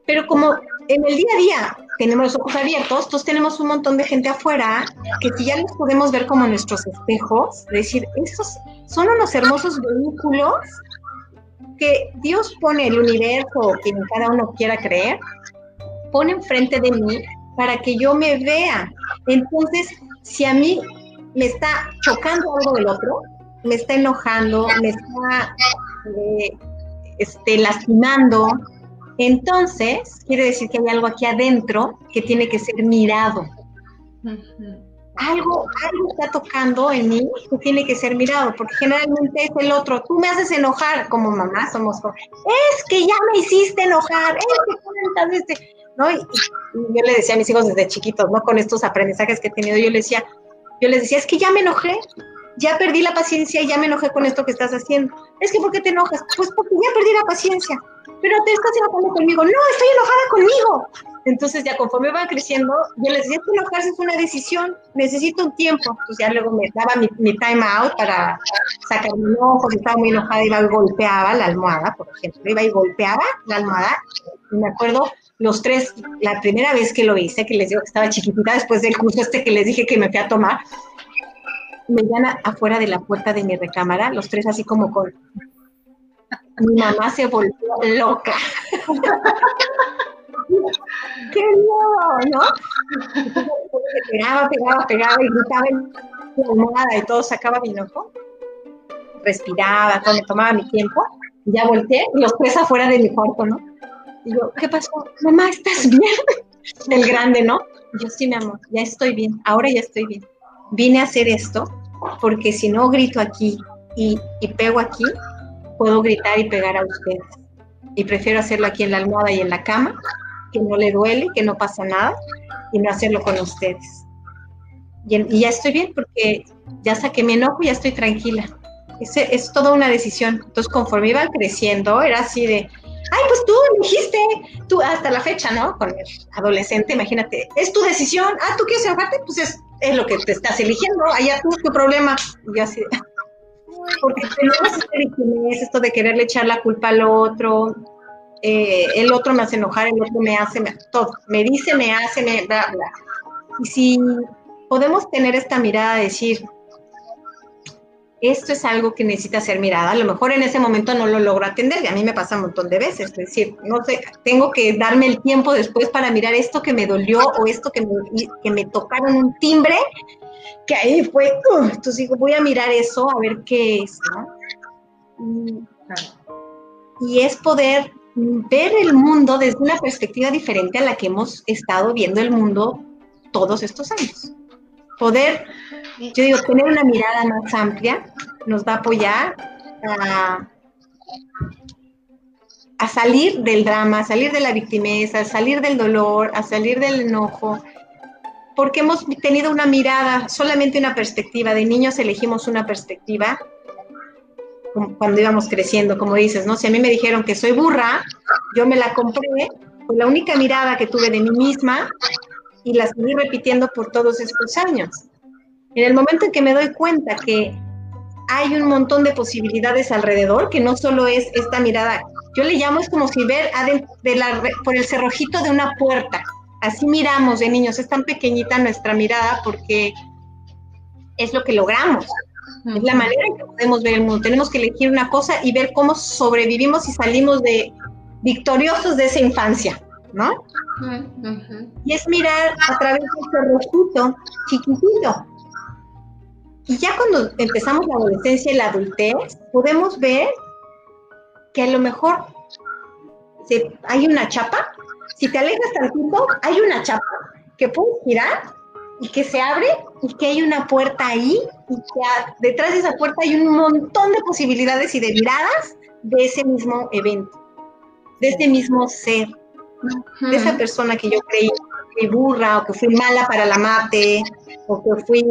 Pero como en el día a día tenemos los ojos abiertos, entonces tenemos un montón de gente afuera que si ya los podemos ver como nuestros espejos, es decir, estos son unos hermosos vehículos que Dios pone el universo, quien cada uno quiera creer, pone enfrente de mí para que yo me vea. Entonces, si a mí me está chocando algo del otro, me está enojando, me está eh, este, lastimando, entonces, quiere decir que hay algo aquí adentro que tiene que ser mirado. Algo, algo está tocando en mí que tiene que ser mirado, porque generalmente es el otro. Tú me haces enojar como mamá, somos es que ya me hiciste enojar, es que cuántas veces, ¿no? Y, yo le decía a mis hijos desde chiquitos, ¿no? Con estos aprendizajes que he tenido, yo les decía, yo les decía, es que ya me enojé, ya perdí la paciencia y ya me enojé con esto que estás haciendo. Es que, ¿por qué te enojas? Pues porque ya perdí la paciencia pero te estás enojando conmigo. No, estoy enojada conmigo. Entonces ya conforme va creciendo, yo les decía enojarse es una decisión, necesito un tiempo. Entonces ya luego me daba mi, time out para sacar mi enojo, estaba muy enojada iba y golpeaba la almohada, por ejemplo, iba y golpeaba la almohada. Y me acuerdo los tres, la primera vez que lo hice, que les digo que estaba chiquitita, después del curso este que les dije que me fui a tomar, me llama afuera de la puerta de mi recámara, los tres así como con mi mamá se volvió loca. ¡Qué miedo! ¿No? Pegaba, pegaba, pegaba y gritaba en la almohada y todo sacaba mi enojo. Respiraba, todo, me tomaba mi tiempo. Y ya volteé y los tres afuera de mi cuarto, ¿no? Y yo, ¿qué pasó? Mamá, ¿estás bien? El grande, ¿no? Y yo, sí, mi amor, ya estoy bien, ahora ya estoy bien. Vine a hacer esto porque si no grito aquí y, y pego aquí, puedo gritar y pegar a ustedes. Y prefiero hacerlo aquí en la almohada y en la cama, que no le duele, que no pasa nada, y no hacerlo con ustedes. Y, ya estoy bien porque ya saqué mi enojo y ya estoy tranquila. Es, es toda una decisión. Entonces, conforme iba creciendo, era así de, ay, pues tú dijiste, tú hasta la fecha, ¿no? Con el adolescente, imagínate, es tu decisión, ah, tú quieres enojarte, pues es, es lo que te estás eligiendo, allá tú, tu problema. Y yo así, porque tenemos este esto de quererle echar la culpa al otro, eh, el otro me hace enojar, el otro me hace, todo, me dice, me hace, me bla, bla. Y si podemos tener esta mirada de decir, esto es algo que necesita ser mirada, a lo mejor en ese momento no lo logro atender, y a mí me pasa un montón de veces, es decir, no sé, tengo que darme el tiempo después para mirar esto que me dolió o esto que me, que me tocaron un timbre que ahí fue, entonces digo, voy a mirar eso, a ver qué es, ¿no? Y, es poder ver el mundo desde una perspectiva diferente a la que hemos estado viendo el mundo todos estos años. Poder, yo digo, tener una mirada más amplia nos va a apoyar a, a salir del drama, a salir de la victimeza, a salir del dolor, a salir del enojo, porque hemos tenido una mirada, solamente una perspectiva. De niños elegimos una perspectiva cuando íbamos creciendo, como dices, ¿no? Si a mí me dijeron que soy burra, yo me la compré, fue la única mirada que tuve de mí misma y la seguí repitiendo por todos estos años. En el momento en que me doy cuenta que hay un montón de posibilidades alrededor, que no solo es esta mirada, yo le llamo es como si ver de la, por el cerrojito de una puerta. Así miramos de niños, es tan pequeñita nuestra mirada porque es lo que logramos. Es la manera en que podemos ver el mundo. Tenemos que elegir una cosa y ver cómo sobrevivimos y salimos de victoriosos de esa infancia, ¿no? Y es mirar a través de ese cerrojito chiquitito. Y ya cuando empezamos la adolescencia y la adultez, podemos ver que a lo mejor hay una chapa, si te alejas tantito, hay una chapa que puedes girar y que se abre y que hay una puerta ahí y que detrás de esa puerta hay un montón de posibilidades y de miradas de ese mismo evento, de ese mismo ser, de esa persona que yo creí fui burra o que fui mala para la mate o que fui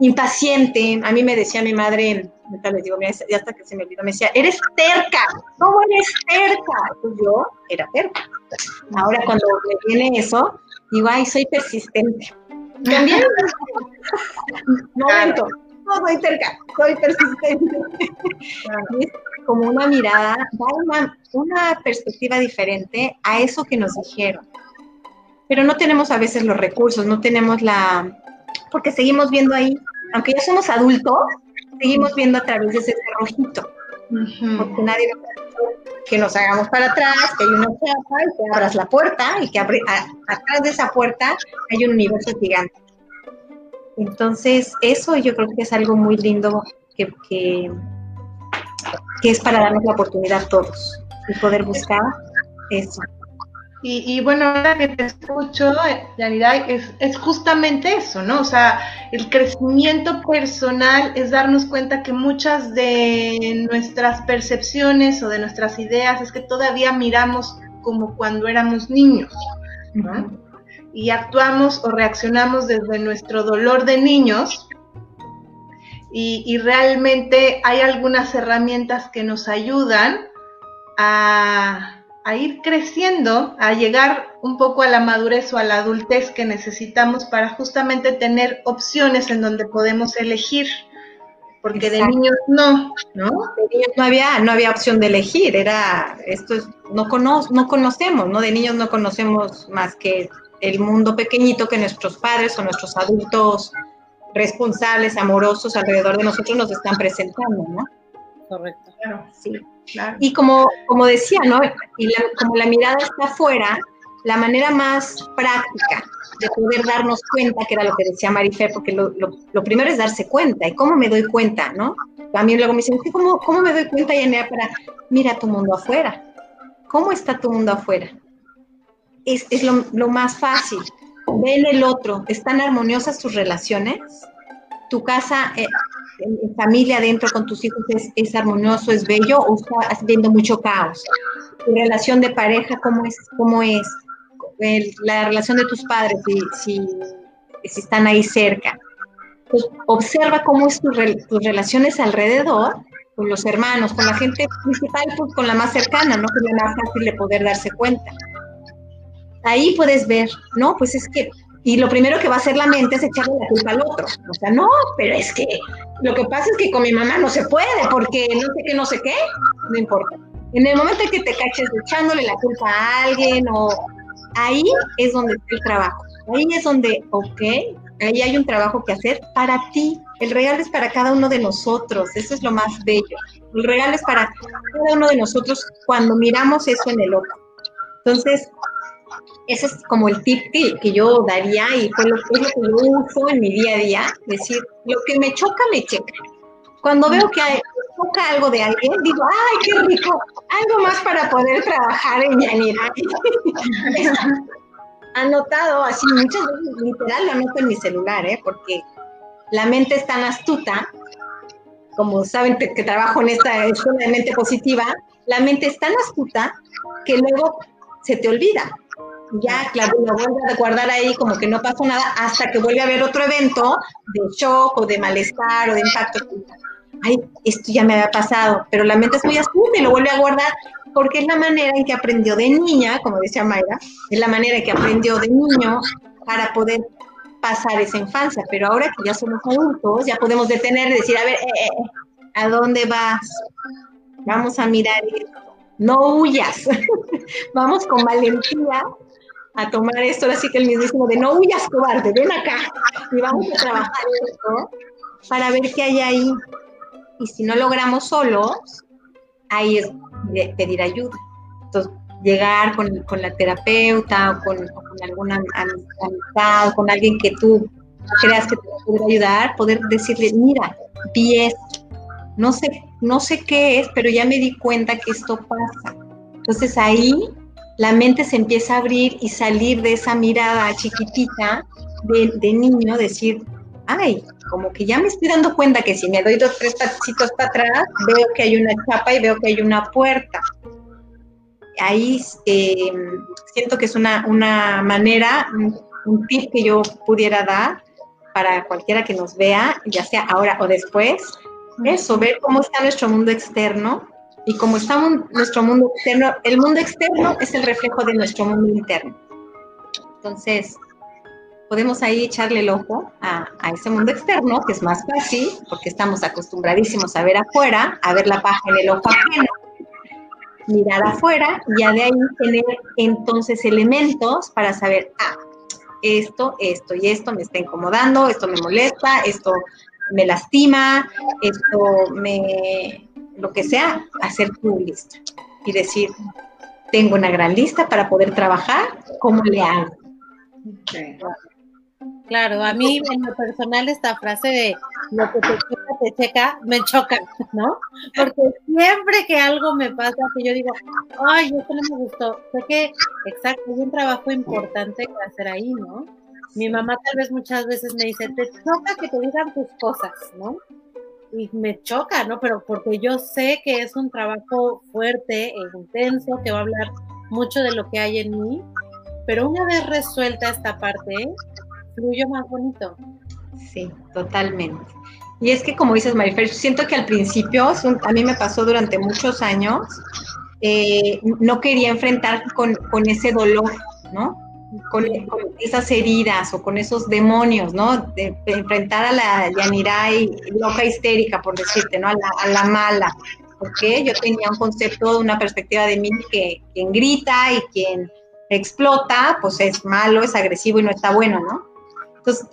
impaciente. A mí me decía mi madre, les digo, ya hasta que se me olvidó, me decía, eres terca, ¿cómo eres terca? Pues yo era terca. Ahora cuando me viene eso, digo, ay, soy persistente. También, momento, no soy terca, soy persistente. Es como una mirada, da una, una perspectiva diferente a eso que nos dijeron. Pero no tenemos a veces los recursos, no tenemos la, porque seguimos viendo ahí, aunque ya somos adultos, seguimos viendo a través de ese rojito. Porque nadie nos que nos hagamos para atrás, que hay una chapa y que abras la puerta y que abre, atrás de esa puerta hay un universo gigante. Entonces, eso yo creo que es algo muy lindo que, que, es para darnos la oportunidad a todos y poder buscar eso. Y, bueno, ahora que te escucho, Yanira, es, es justamente eso, ¿no? O sea, el crecimiento personal es darnos cuenta que muchas de nuestras percepciones o de nuestras ideas es que todavía miramos como cuando éramos niños, ¿no? Y actuamos o reaccionamos desde nuestro dolor de niños y, y realmente hay algunas herramientas que nos ayudan a a ir creciendo, a llegar un poco a la madurez o a la adultez que necesitamos para justamente tener opciones en donde podemos elegir. Porque de niños no, ¿no? De niños no había, no había opción de elegir, era, esto es, no, cono, no conocemos, ¿no? De niños no conocemos más que el mundo pequeñito que nuestros padres o nuestros adultos responsables, amorosos alrededor de nosotros nos están presentando, ¿no? Correcto. Claro, sí. Y como, como decía, ¿no? Y como la mirada está afuera, la manera más práctica de poder darnos cuenta, que era lo que decía Marifer, porque lo, lo, primero es darse cuenta, y cómo me doy cuenta, ¿no? También luego me dicen, ¿cómo, cómo me doy cuenta, Yanea, para, mira tu mundo afuera, ¿cómo está tu mundo afuera? Es, es lo, más fácil, ve el otro, ¿están armoniosas tus relaciones? ¿Tu casa eh, en familia dentro con tus hijos es, armonioso, es bello o estás viendo mucho caos? ¿Tu relación de pareja cómo es? Cómo es? la relación de tus padres, si, si, están ahí cerca. Pues observa cómo es tu, tus relaciones alrededor, con los hermanos, con la gente principal, pues con la más cercana, ¿no? Que es la más fácil de poder darse cuenta. Ahí puedes ver, ¿no? Pues es que y lo primero que va a hacer la mente es echarle la culpa al otro. O sea, no, pero es que lo que pasa es que con mi mamá no se puede porque no sé qué, no sé qué, no importa. En el momento en que te caches echándole la culpa a alguien o ahí es donde está el trabajo. Ahí es donde, ok, ahí hay un trabajo que hacer para ti. El regalo es para cada uno de nosotros, eso es lo más bello. El regalo es para cada uno de nosotros cuando miramos eso en el otro. Entonces, ese es como el tip que, yo daría y fue lo, es lo que yo uso en mi día a día, decir, lo que me choca, me checa. Cuando veo que choca algo de alguien, digo, ¡ay, qué rico! Algo más para poder trabajar en Yanira. Anotado así muchas veces, literal, lo anoto en mi celular, ¿eh? Porque la mente es tan astuta, como saben que, que trabajo en esta escuela de mente positiva, la mente es tan astuta que luego se te olvida ya, claro, lo vuelve a guardar ahí como que no pasó nada hasta que vuelve a haber otro evento de shock o de malestar o de impacto. Ay, esto ya me había pasado, pero la mente es muy astuta y lo vuelve a guardar porque es la manera en que aprendió de niña, como decía Mayra, es la manera en que aprendió de niño para poder pasar esa infancia, pero ahora que ya somos adultos, ya podemos detener y decir, a ver, eh, eh, eh, ¿a dónde vas? Vamos a mirar esto. No huyas, vamos con valentía a tomar esto, así que el mismo de no huyas, cobarde, ven acá y vamos a trabajar esto para ver qué hay ahí. Y si no logramos solos, ahí es pedir ayuda. Entonces, llegar con, la terapeuta o con, alguna amistad o con alguien que tú creas que te puede ayudar, poder decirle, mira, vi no sé, no sé qué es, pero ya me di cuenta que esto pasa. Entonces ahí la mente se empieza a abrir y salir de esa mirada chiquitita de, de niño, decir, ay, como que ya me estoy dando cuenta que si me doy dos, tres pasitos para atrás, veo que hay una chapa y veo que hay una puerta. Ahí eh, siento que es una, una manera, un, tip que yo pudiera dar para cualquiera que nos vea, ya sea ahora o después, eso, ver cómo está nuestro mundo externo y cómo está nuestro mundo externo. El mundo externo es el reflejo de nuestro mundo interno. Entonces, podemos ahí echarle el ojo a, ese mundo externo, que es más fácil, porque estamos acostumbradísimos a ver afuera, a ver la paja en el ojo ajeno, mirar afuera, y ya de ahí tener entonces elementos para saber, ah, esto, esto y esto me está incomodando, esto me molesta, esto me lastima, esto me, lo que sea, hacer tu lista y decir, tengo una gran lista para poder trabajar, ¿cómo le hago? Claro, a mí en lo personal esta frase de lo que te checa, te checa, me choca, ¿no? Porque siempre que algo me pasa, que yo digo, ay, esto no me gustó, sé que, exacto, es un trabajo importante que hacer ahí, ¿no? Mi mamá tal vez muchas veces me dice, te choca que te digan tus cosas, ¿no? Y me choca, ¿no? Pero porque yo sé que es un trabajo fuerte e intenso, que va a hablar mucho de lo que hay en mí, pero una vez resuelta esta parte, fluyo más bonito. Sí, totalmente. Y es que como dices, Marifer, siento que al principio, a mí me pasó durante muchos años, eh, no quería enfrentar con, ese dolor, ¿no? Con, esas heridas o con esos demonios, ¿no? De, enfrentar a la Yanirai loca histérica, por decirte, ¿no? A la, a la mala. Porque yo tenía un concepto, una perspectiva de mí que quien grita y quien explota, pues es malo, es agresivo y no está bueno, ¿no? Entonces,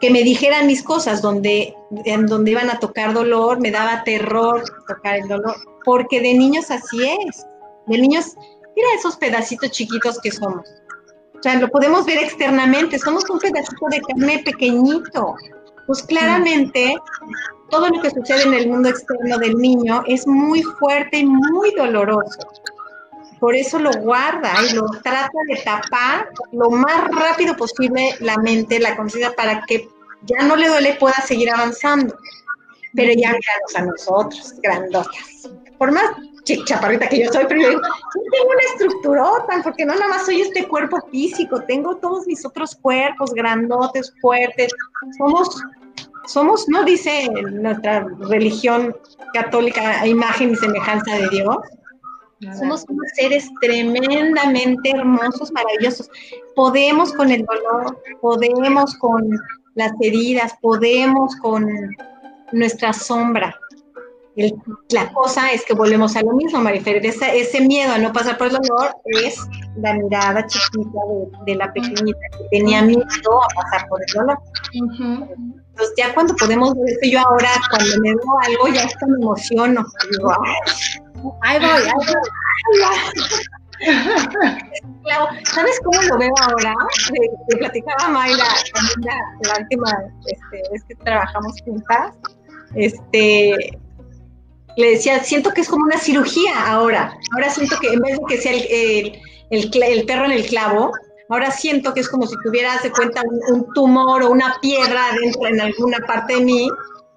que me dijeran mis cosas donde, en donde iban a tocar dolor, me daba terror tocar el dolor, porque de niños así es. De niños, mira esos pedacitos chiquitos que somos. O sea, lo podemos ver externamente, somos un pedacito de carne pequeñito. Pues claramente, todo lo que sucede en el mundo externo del niño es muy fuerte y muy doloroso por eso lo guarda y lo trata de tapar lo más rápido posible la mente, la conciencia, para que ya no le duele pueda seguir avanzando. Pero ya míranos a nosotros, grandotas. Por más chaparrita que yo soy, pero yo, yo tengo una estructurota, porque no nada más soy este cuerpo físico, tengo todos mis otros cuerpos grandotes, fuertes. Somos, somos, no dice nuestra religión católica, a imagen y semejanza de Dios, somos unos seres tremendamente hermosos, maravillosos. Podemos con el dolor, podemos con las heridas, podemos con nuestra sombra. La cosa es que volvemos a lo mismo, Marifer. ese miedo a no pasar por el dolor es la mirada chiquita de, la pequeñita que tenía miedo a pasar por el dolor. Entonces, ya cuando podemos ver esto, yo ahora, cuando me veo algo, ya hasta me emociono. Digo, Ahí voy, ahí voy. ¿sabes cómo lo veo ahora? Le, platicaba Mayra la, la, última este, vez que trabajamos juntas. Este, le decía, siento que es como una cirugía ahora. Ahora siento que en vez de que sea el, el, el, perro en el clavo, ahora siento que es como si tuviera, de cuenta, un, un, tumor o una piedra adentro en alguna parte de mí.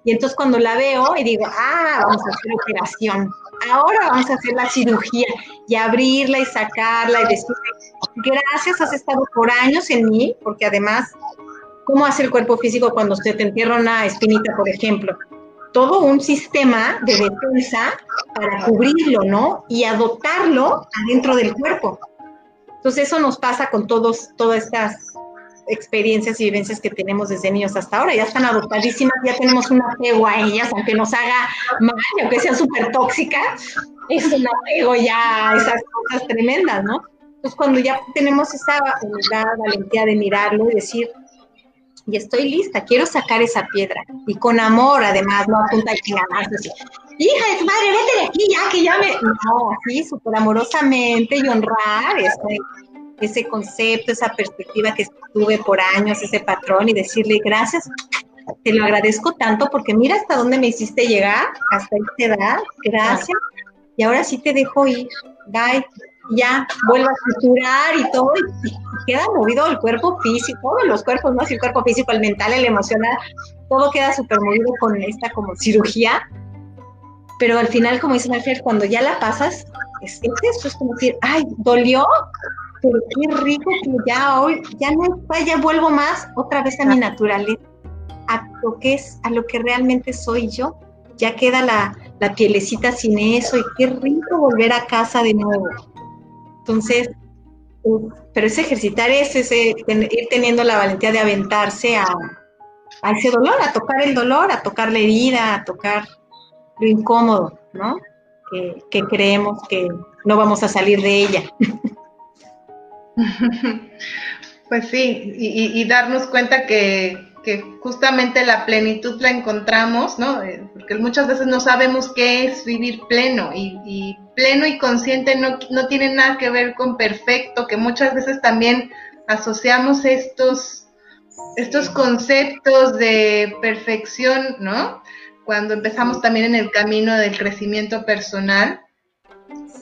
Y entonces cuando la veo y digo, ah, vamos a hacer operación ahora vamos a hacer la cirugía y abrirla y sacarla y decirle, gracias, has estado por años en mí, porque además, ¿cómo hace el cuerpo físico cuando se te entierra una espinita, por ejemplo? Todo un sistema de defensa para cubrirlo, ¿no? Y adoptarlo adentro del cuerpo. Entonces eso nos pasa con todos, todas estas experiencias y vivencias que tenemos desde niños hasta ahora. Ya están adoptadísimas, ya tenemos un apego a ellas, aunque nos haga mal, aunque sean súper tóxicas, es un apego ya a esas cosas tremendas, ¿no? Entonces, cuando ya tenemos esa humildad, valentía de mirarlo y decir, y estoy lista, quiero sacar esa piedra. Y con amor, además, no apunta chingadas, así, hija de tu madre, vete de aquí ya, que ya me... No, así, súper amorosamente y honrar ese, ese concepto, esa perspectiva que tuve por años, ese patrón, y decirle gracias, te lo agradezco tanto porque mira hasta dónde me hiciste llegar, hasta esta edad, gracias, y ahora sí te dejo ir, bye, ya vuelvo a estructurar y todo, y, queda movido el cuerpo físico, todos los cuerpos, ¿no? el cuerpo físico, el mental, el emocional, todo queda súper movido con esta como cirugía, pero al final, como dice Alfred, cuando ya la pasas, es, eso, es como decir, ay, dolió, pero qué rico que ya hoy, ya no está, ya vuelvo más otra vez a mi naturaleza, a lo que es, a lo que realmente soy yo, ya queda la, la pielecita sin eso y qué rico volver a casa de nuevo. Entonces, pero es ejercitar eso, es ir teniendo la valentía de aventarse a, ese dolor, a tocar el dolor, a tocar la herida, a tocar lo incómodo, ¿no? Que, creemos que no vamos a salir de ella. Pues sí, y darnos cuenta que, que justamente la plenitud la encontramos, ¿no? Eh, porque muchas veces no sabemos qué es vivir pleno y, pleno y consciente no, no, tiene nada que ver con perfecto, que muchas veces también asociamos estos, estos conceptos de perfección, ¿no? Cuando empezamos también en el camino del crecimiento personal,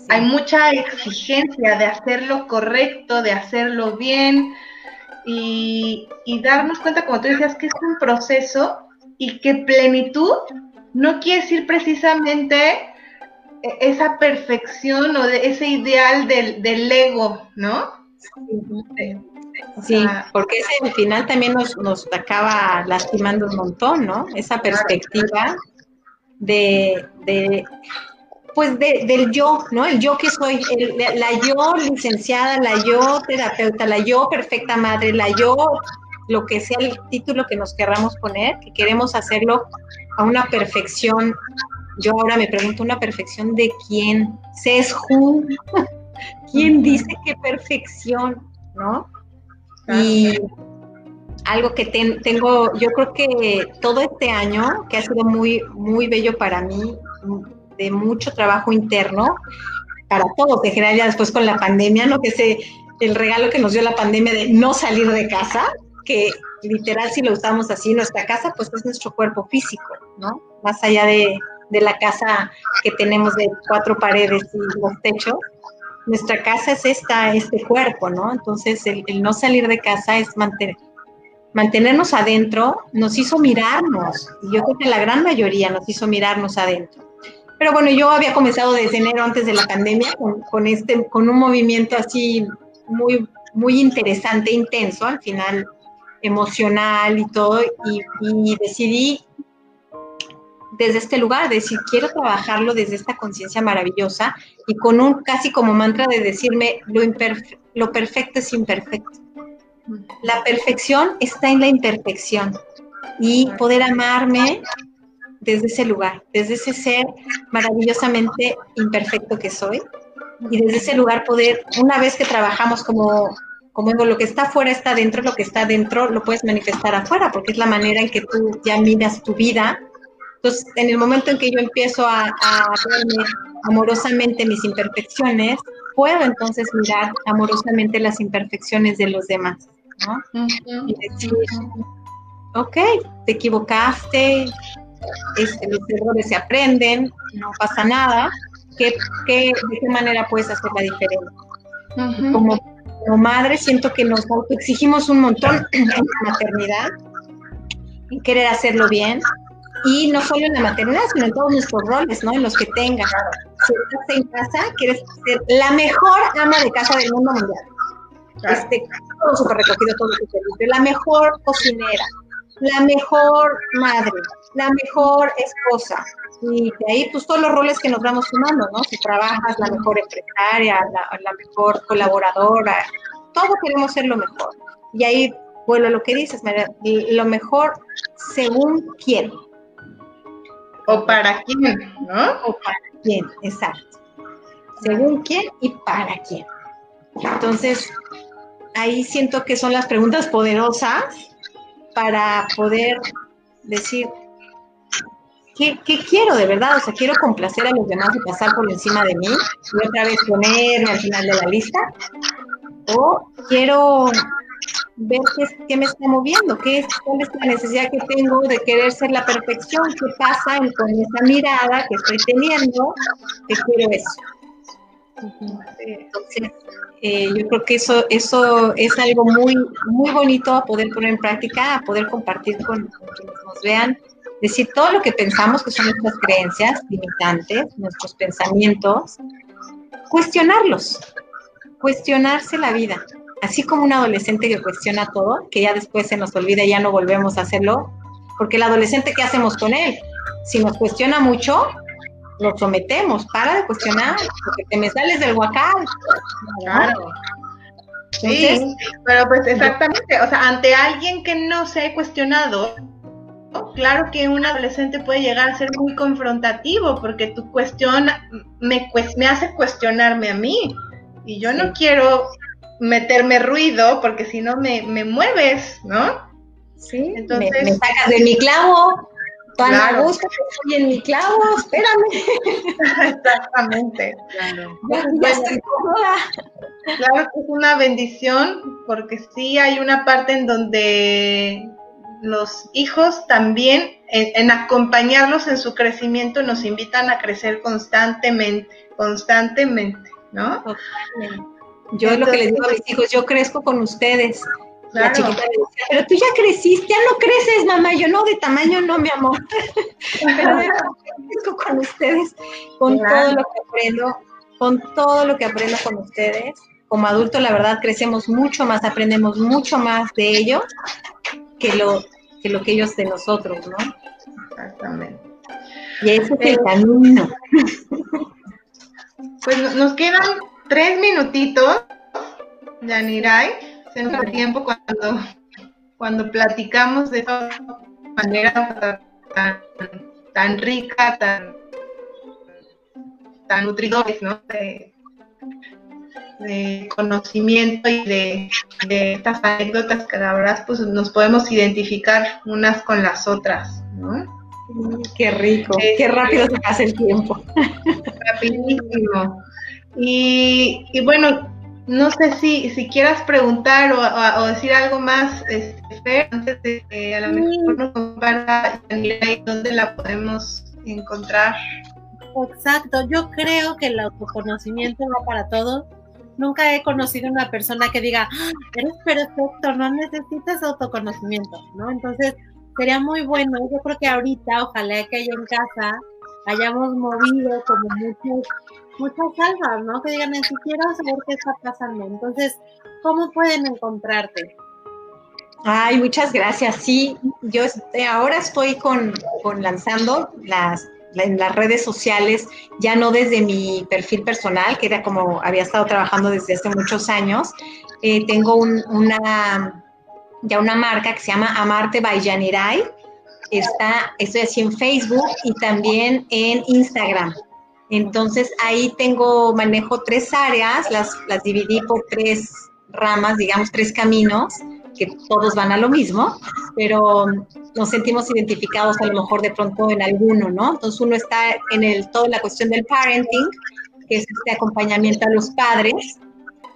hay mucha exigencia de hacerlo correcto, de hacerlo bien, y, darnos cuenta, como tú decías, que es un proceso y que plenitud no quiere decir precisamente e, esa perfección o de ese ideal del, del ego, ¿no? Sí, porque ese al final también nos, nos acaba lastimando un montón, ¿no? Esa perspectiva de, de pues del yo, ¿no? El yo que soy, la yo licenciada, la yo terapeuta, la yo perfecta madre, la yo, lo que sea el título que nos querramos poner, que queremos hacerlo a una perfección. Yo ahora me pregunto, ¿una perfección de quién? ¿Se es who? ¿Quién dice qué perfección? ¿No? Y algo que tengo, yo creo que todo este año, que ha sido muy, muy bello para mí, de mucho trabajo interno para todos, en general ya después con la pandemia, ¿no? Que ese, el regalo que nos dio la pandemia de no salir de casa, que literal si lo usamos así, nuestra casa pues es nuestro cuerpo físico, ¿no? Más allá de, la casa que tenemos de cuatro paredes y los techos, nuestra casa es esta, este cuerpo, ¿no? Entonces el, el no salir de casa es mantener, mantenernos adentro, nos hizo mirarnos, y yo creo que la gran mayoría nos hizo mirarnos adentro. Pero bueno, yo había comenzado desde enero antes de la pandemia con, este, con un movimiento así muy, muy interesante, intenso, al final emocional y todo, y, decidí desde este lugar, decir, quiero trabajarlo desde esta conciencia maravillosa y con un casi como mantra de decirme, lo, lo perfecto es imperfecto. La perfección está en la imperfección y poder amarme desde ese lugar, desde ese ser maravillosamente imperfecto que soy y desde ese lugar poder, una vez que trabajamos como, como digo, lo que está afuera está dentro, lo que está dentro lo puedes manifestar afuera, porque es la manera en que tú ya miras tu vida. Entonces, en el momento en que yo empiezo a, a verme amorosamente mis imperfecciones, puedo entonces mirar amorosamente las imperfecciones de los demás, ¿no? Y decir, ok, te equivocaste, este, los errores se aprenden, no pasa nada, ¿Qué, qué, de qué manera puedes hacer la diferencia? como, como, madre siento que nos exigimos un montón en la maternidad, en querer hacerlo bien, y no solo en la maternidad, sino en todos nuestros roles, ¿no? En los que tengas. Si estás en casa, quieres ser la mejor ama de casa del mundo mundial. Este, todo súper recogido, todo súper La mejor cocinera, la mejor madre, la mejor esposa. Y de ahí, pues todos los roles que nos vamos sumando, ¿no? Si trabajas, la mejor empresaria, la, mejor colaboradora, todos queremos ser lo mejor. Y ahí vuelvo a lo que dices, María, lo mejor según quién. O para quién, ¿no? O para quién, exacto. Según quién y para quién. Entonces, ahí siento que son las preguntas poderosas para poder decir, ¿qué, quiero de verdad? O sea, quiero complacer a los demás y pasar por encima de mí y otra vez ponerme al final de la lista. O quiero ver qué, me está moviendo, qué es, cuál es la necesidad que tengo de querer ser la perfección, qué pasa con esa mirada que estoy teniendo, que quiero eso. Entonces, eh, yo creo que eso, eso es algo muy, muy bonito a poder poner en práctica, a poder compartir con, quienes nos vean, decir todo lo que pensamos que son nuestras creencias limitantes, nuestros pensamientos, cuestionarlos, cuestionarse la vida. Así como un adolescente que cuestiona todo, que ya después se nos olvida y ya no volvemos a hacerlo, porque el adolescente, ¿qué hacemos con él? Si nos cuestiona mucho, lo sometemos, para de cuestionar, porque te me sales del huacal. Claro. sí, pero pues exactamente, o sea, ante alguien que no se ha cuestionado, claro que un adolescente puede llegar a ser muy confrontativo, porque tu cuestión me, me hace cuestionarme a mí, y yo no quiero meterme ruido, porque si no me, me mueves, ¿no? Sí, Entonces, me sacas de mi clavo. Tan claro. a gusto que estoy en mi clavo, espérame. Exactamente. Claro. Ya, estoy Claro que es una bendición porque sí hay una parte en donde los hijos también, en, acompañarlos en su crecimiento, nos invitan a crecer constantemente, constantemente, ¿no? Yo es lo que les digo a mis hijos, yo crezco con ustedes. La chiquita le decía, pero tú ya creciste, ya no creces, mamá. Yo no, de tamaño no, mi amor. pero crezco con ustedes, con todo lo que aprendo, con todo lo que aprendo con ustedes. Como adulto, la verdad, crecemos mucho más, aprendemos mucho más de ellos que lo que, lo que ellos de nosotros, ¿no? Exactamente. Y ese es el camino. Pues nos quedan tres minutitos, Yanirai el tiempo cuando, cuando platicamos de esa manera tan, tan rica, tan, tan nutridores, ¿no? De, conocimiento y de, estas anécdotas que la verdad pues nos podemos identificar unas con las otras, ¿no? Qué rico, qué rápido se pasa el tiempo. Rapidísimo. Y, y bueno, no sé si, si quieras preguntar o, decir algo más, este, antes de que a lo mejor nos compara dónde la podemos encontrar. Exacto, yo creo que el autoconocimiento va para todos. Nunca he conocido una persona que diga, ah, eres perfecto, no necesitas autoconocimiento, ¿no? Entonces, sería muy bueno. Yo creo que ahorita, ojalá que haya en casa hayamos movido como muchos muchas almas, ¿no? Que digan, si quiero saber qué está pasando. Entonces, ¿cómo pueden encontrarte? Ay, muchas gracias. Sí, yo este, ahora estoy con, lanzando las en las redes sociales, ya no desde mi perfil personal, que era como había estado trabajando desde hace muchos años. Eh, tengo una ya una marca que se llama Amarte by Yanirai. Está, estoy así en Facebook y también en Instagram. Entonces ahí tengo, manejo tres áreas, las, las dividí por tres ramas, digamos tres caminos, que todos van a lo mismo, pero nos sentimos identificados a lo mejor de pronto en alguno, ¿no? Entonces uno está en el, toda la cuestión del parenting, que es este acompañamiento a los padres.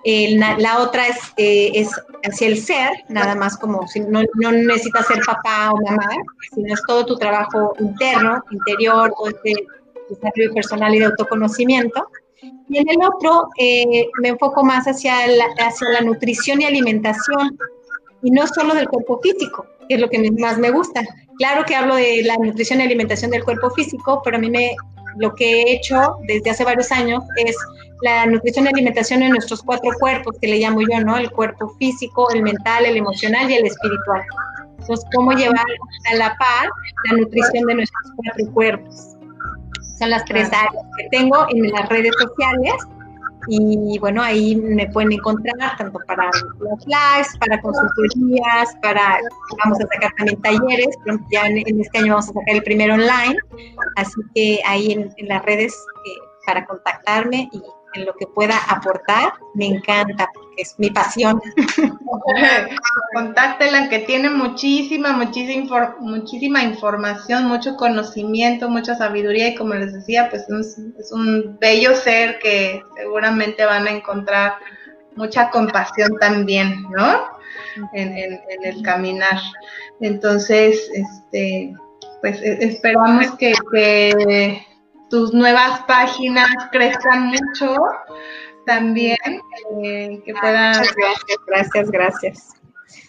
la otra es, eh, es hacia el ser, nada más como si no, no necesitas ser papá o mamá, sino es todo tu trabajo interno, interior, todo este desarrollo personal y de autoconocimiento. Y en el otro eh, me enfoco más hacia la, hacia la nutrición y alimentación, y no solo del cuerpo físico, que es lo que más me gusta. Claro que hablo de la nutrición y alimentación del cuerpo físico, pero a mí me, lo que he hecho desde hace varios años es la nutrición y alimentación en nuestros cuatro cuerpos, que le llamo yo, ¿no? El cuerpo físico, el mental, el emocional y el espiritual. Entonces, cómo llevar a la par la nutrición de nuestros cuatro cuerpos. Son las tres áreas que tengo en las redes sociales. Y bueno, ahí me pueden encontrar tanto para los lives, para consultorías, para, vamos a sacar también talleres, ya en, este año vamos a sacar el primero online, así que ahí en, las redes eh, para contactarme y en lo que pueda aportar, me encanta, porque es mi pasión. Contáctela, que tiene muchísima, muchísima, muchísima información, mucho conocimiento, mucha sabiduría y como les decía, pues es, un bello ser que seguramente van a encontrar mucha compasión también, ¿no? En, el caminar. Entonces, este, pues e, esperamos que tus nuevas páginas crezcan mucho también, eh, que puedas... Gracias, gracias, gracias.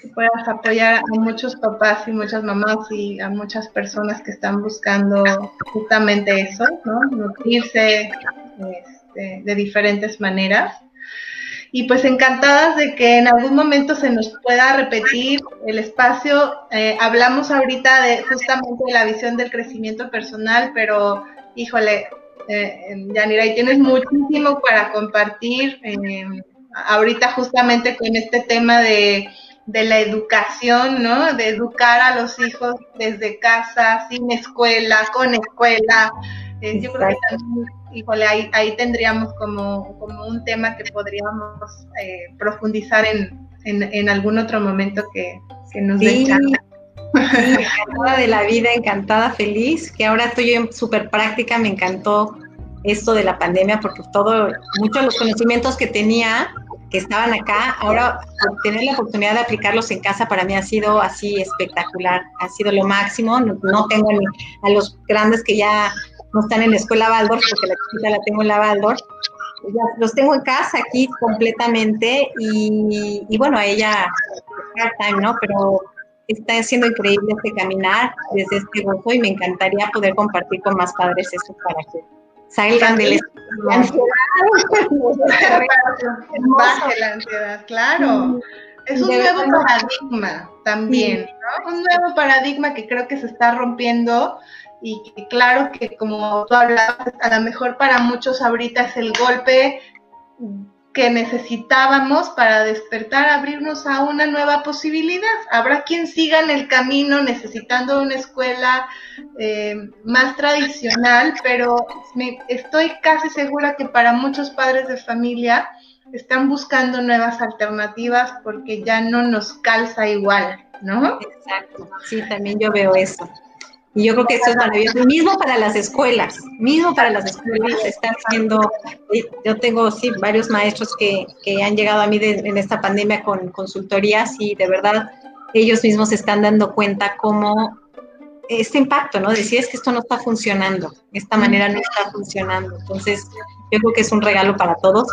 Que puedas apoyar a muchos papás y muchas mamás y a muchas personas que están buscando justamente eso, ¿no? Nutrirse este, de diferentes maneras. Y pues encantadas de que en algún momento se nos pueda repetir el espacio. Eh, hablamos ahorita de justamente de la visión del crecimiento personal, pero híjole, eh, Yanira, y tienes muchísimo para compartir eh, ahorita justamente con este tema de, la educación, ¿no? De educar a los hijos desde casa, sin escuela, con escuela. Eh, yo creo que también, híjole, ahí, tendríamos como, como, un tema que podríamos eh, profundizar en, en, algún otro momento que, nos dé encantada de la vida, encantada, feliz, que ahora estoy en súper práctica, me encantó esto de la pandemia porque todo, muchos de los conocimientos que tenía que estaban acá, ahora tener la oportunidad de aplicarlos en casa para mí ha sido así espectacular, ha sido lo máximo, no, tengo ni a los grandes que ya no están en la escuela Waldorf, porque la chiquita la tengo en la Waldorf, los tengo en casa aquí completamente y, y bueno, a ella time, ¿no? Pero está siendo increíble este caminar desde este gozo y me encantaría poder compartir con más padres eso para que salgan de la ansiedad. Baje la ansiedad, claro. Es un nuevo paradigma también, ¿no? Un nuevo paradigma que creo que se está rompiendo y que claro que como tú hablabas, a lo mejor para muchos ahorita es el golpe que necesitábamos para despertar, abrirnos a una nueva posibilidad. Habrá quien siga en el camino necesitando una escuela eh, más tradicional, pero me, estoy casi segura que para muchos padres de familia están buscando nuevas alternativas porque ya no nos calza igual, ¿no? Exacto, sí, también yo veo eso. Y yo creo que eso es maravilloso. Mismo para las escuelas, mismo para las escuelas está haciendo, yo tengo sí varios maestros que, que han llegado a mí en esta pandemia con consultorías y de verdad ellos mismos se están dando cuenta cómo este impacto, ¿no? Decir es que esto no está funcionando, esta manera no está funcionando. Entonces, yo creo que es un regalo para todos.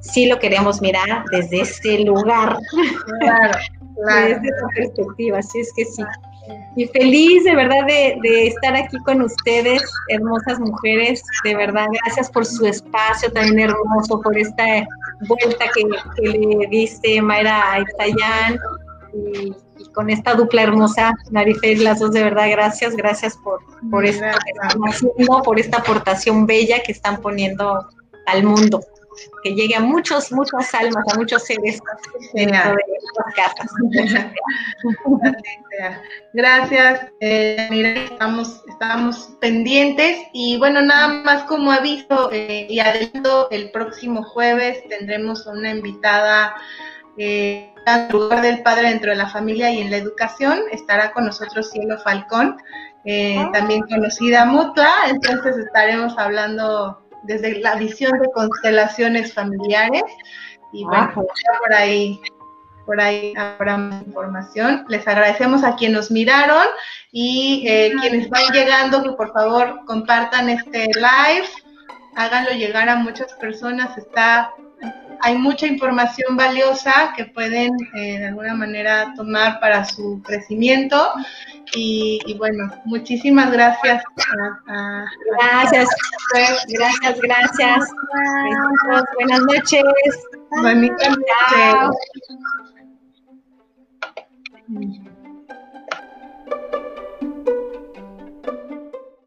Sí lo queremos mirar desde ese lugar. Claro, claro. desde esa perspectiva, así es que sí. Y feliz de verdad de, estar aquí con ustedes, hermosas mujeres. De verdad, gracias por su espacio tan hermoso, por esta vuelta que, le diste Mayra Aitayán y, y, con esta dupla hermosa, Marife, las dos de verdad, gracias, gracias por, por, esta, por esta aportación bella que están poniendo al mundo que llegue a muchos, muchas almas, a muchos seres dentro de casas. Gracias, eh, estamos, estamos pendientes y bueno, nada más como aviso eh, y adelanto, el próximo jueves tendremos una invitada eh, al lugar del padre dentro de la familia y en la educación, estará con nosotros Cielo Falcón, eh, ah. también conocida mutua, entonces estaremos hablando desde la visión de constelaciones familiares. Y bueno, por ahí, por ahí habrá más información. Les agradecemos a quienes nos miraron y eh, quienes van llegando que por favor compartan este live, háganlo llegar a muchas personas. Está hay mucha información valiosa que pueden eh, de alguna manera tomar para su crecimiento. Y, bueno, muchísimas gracias. gracias, gracias, gracias. Buenas noches. Buenas noches.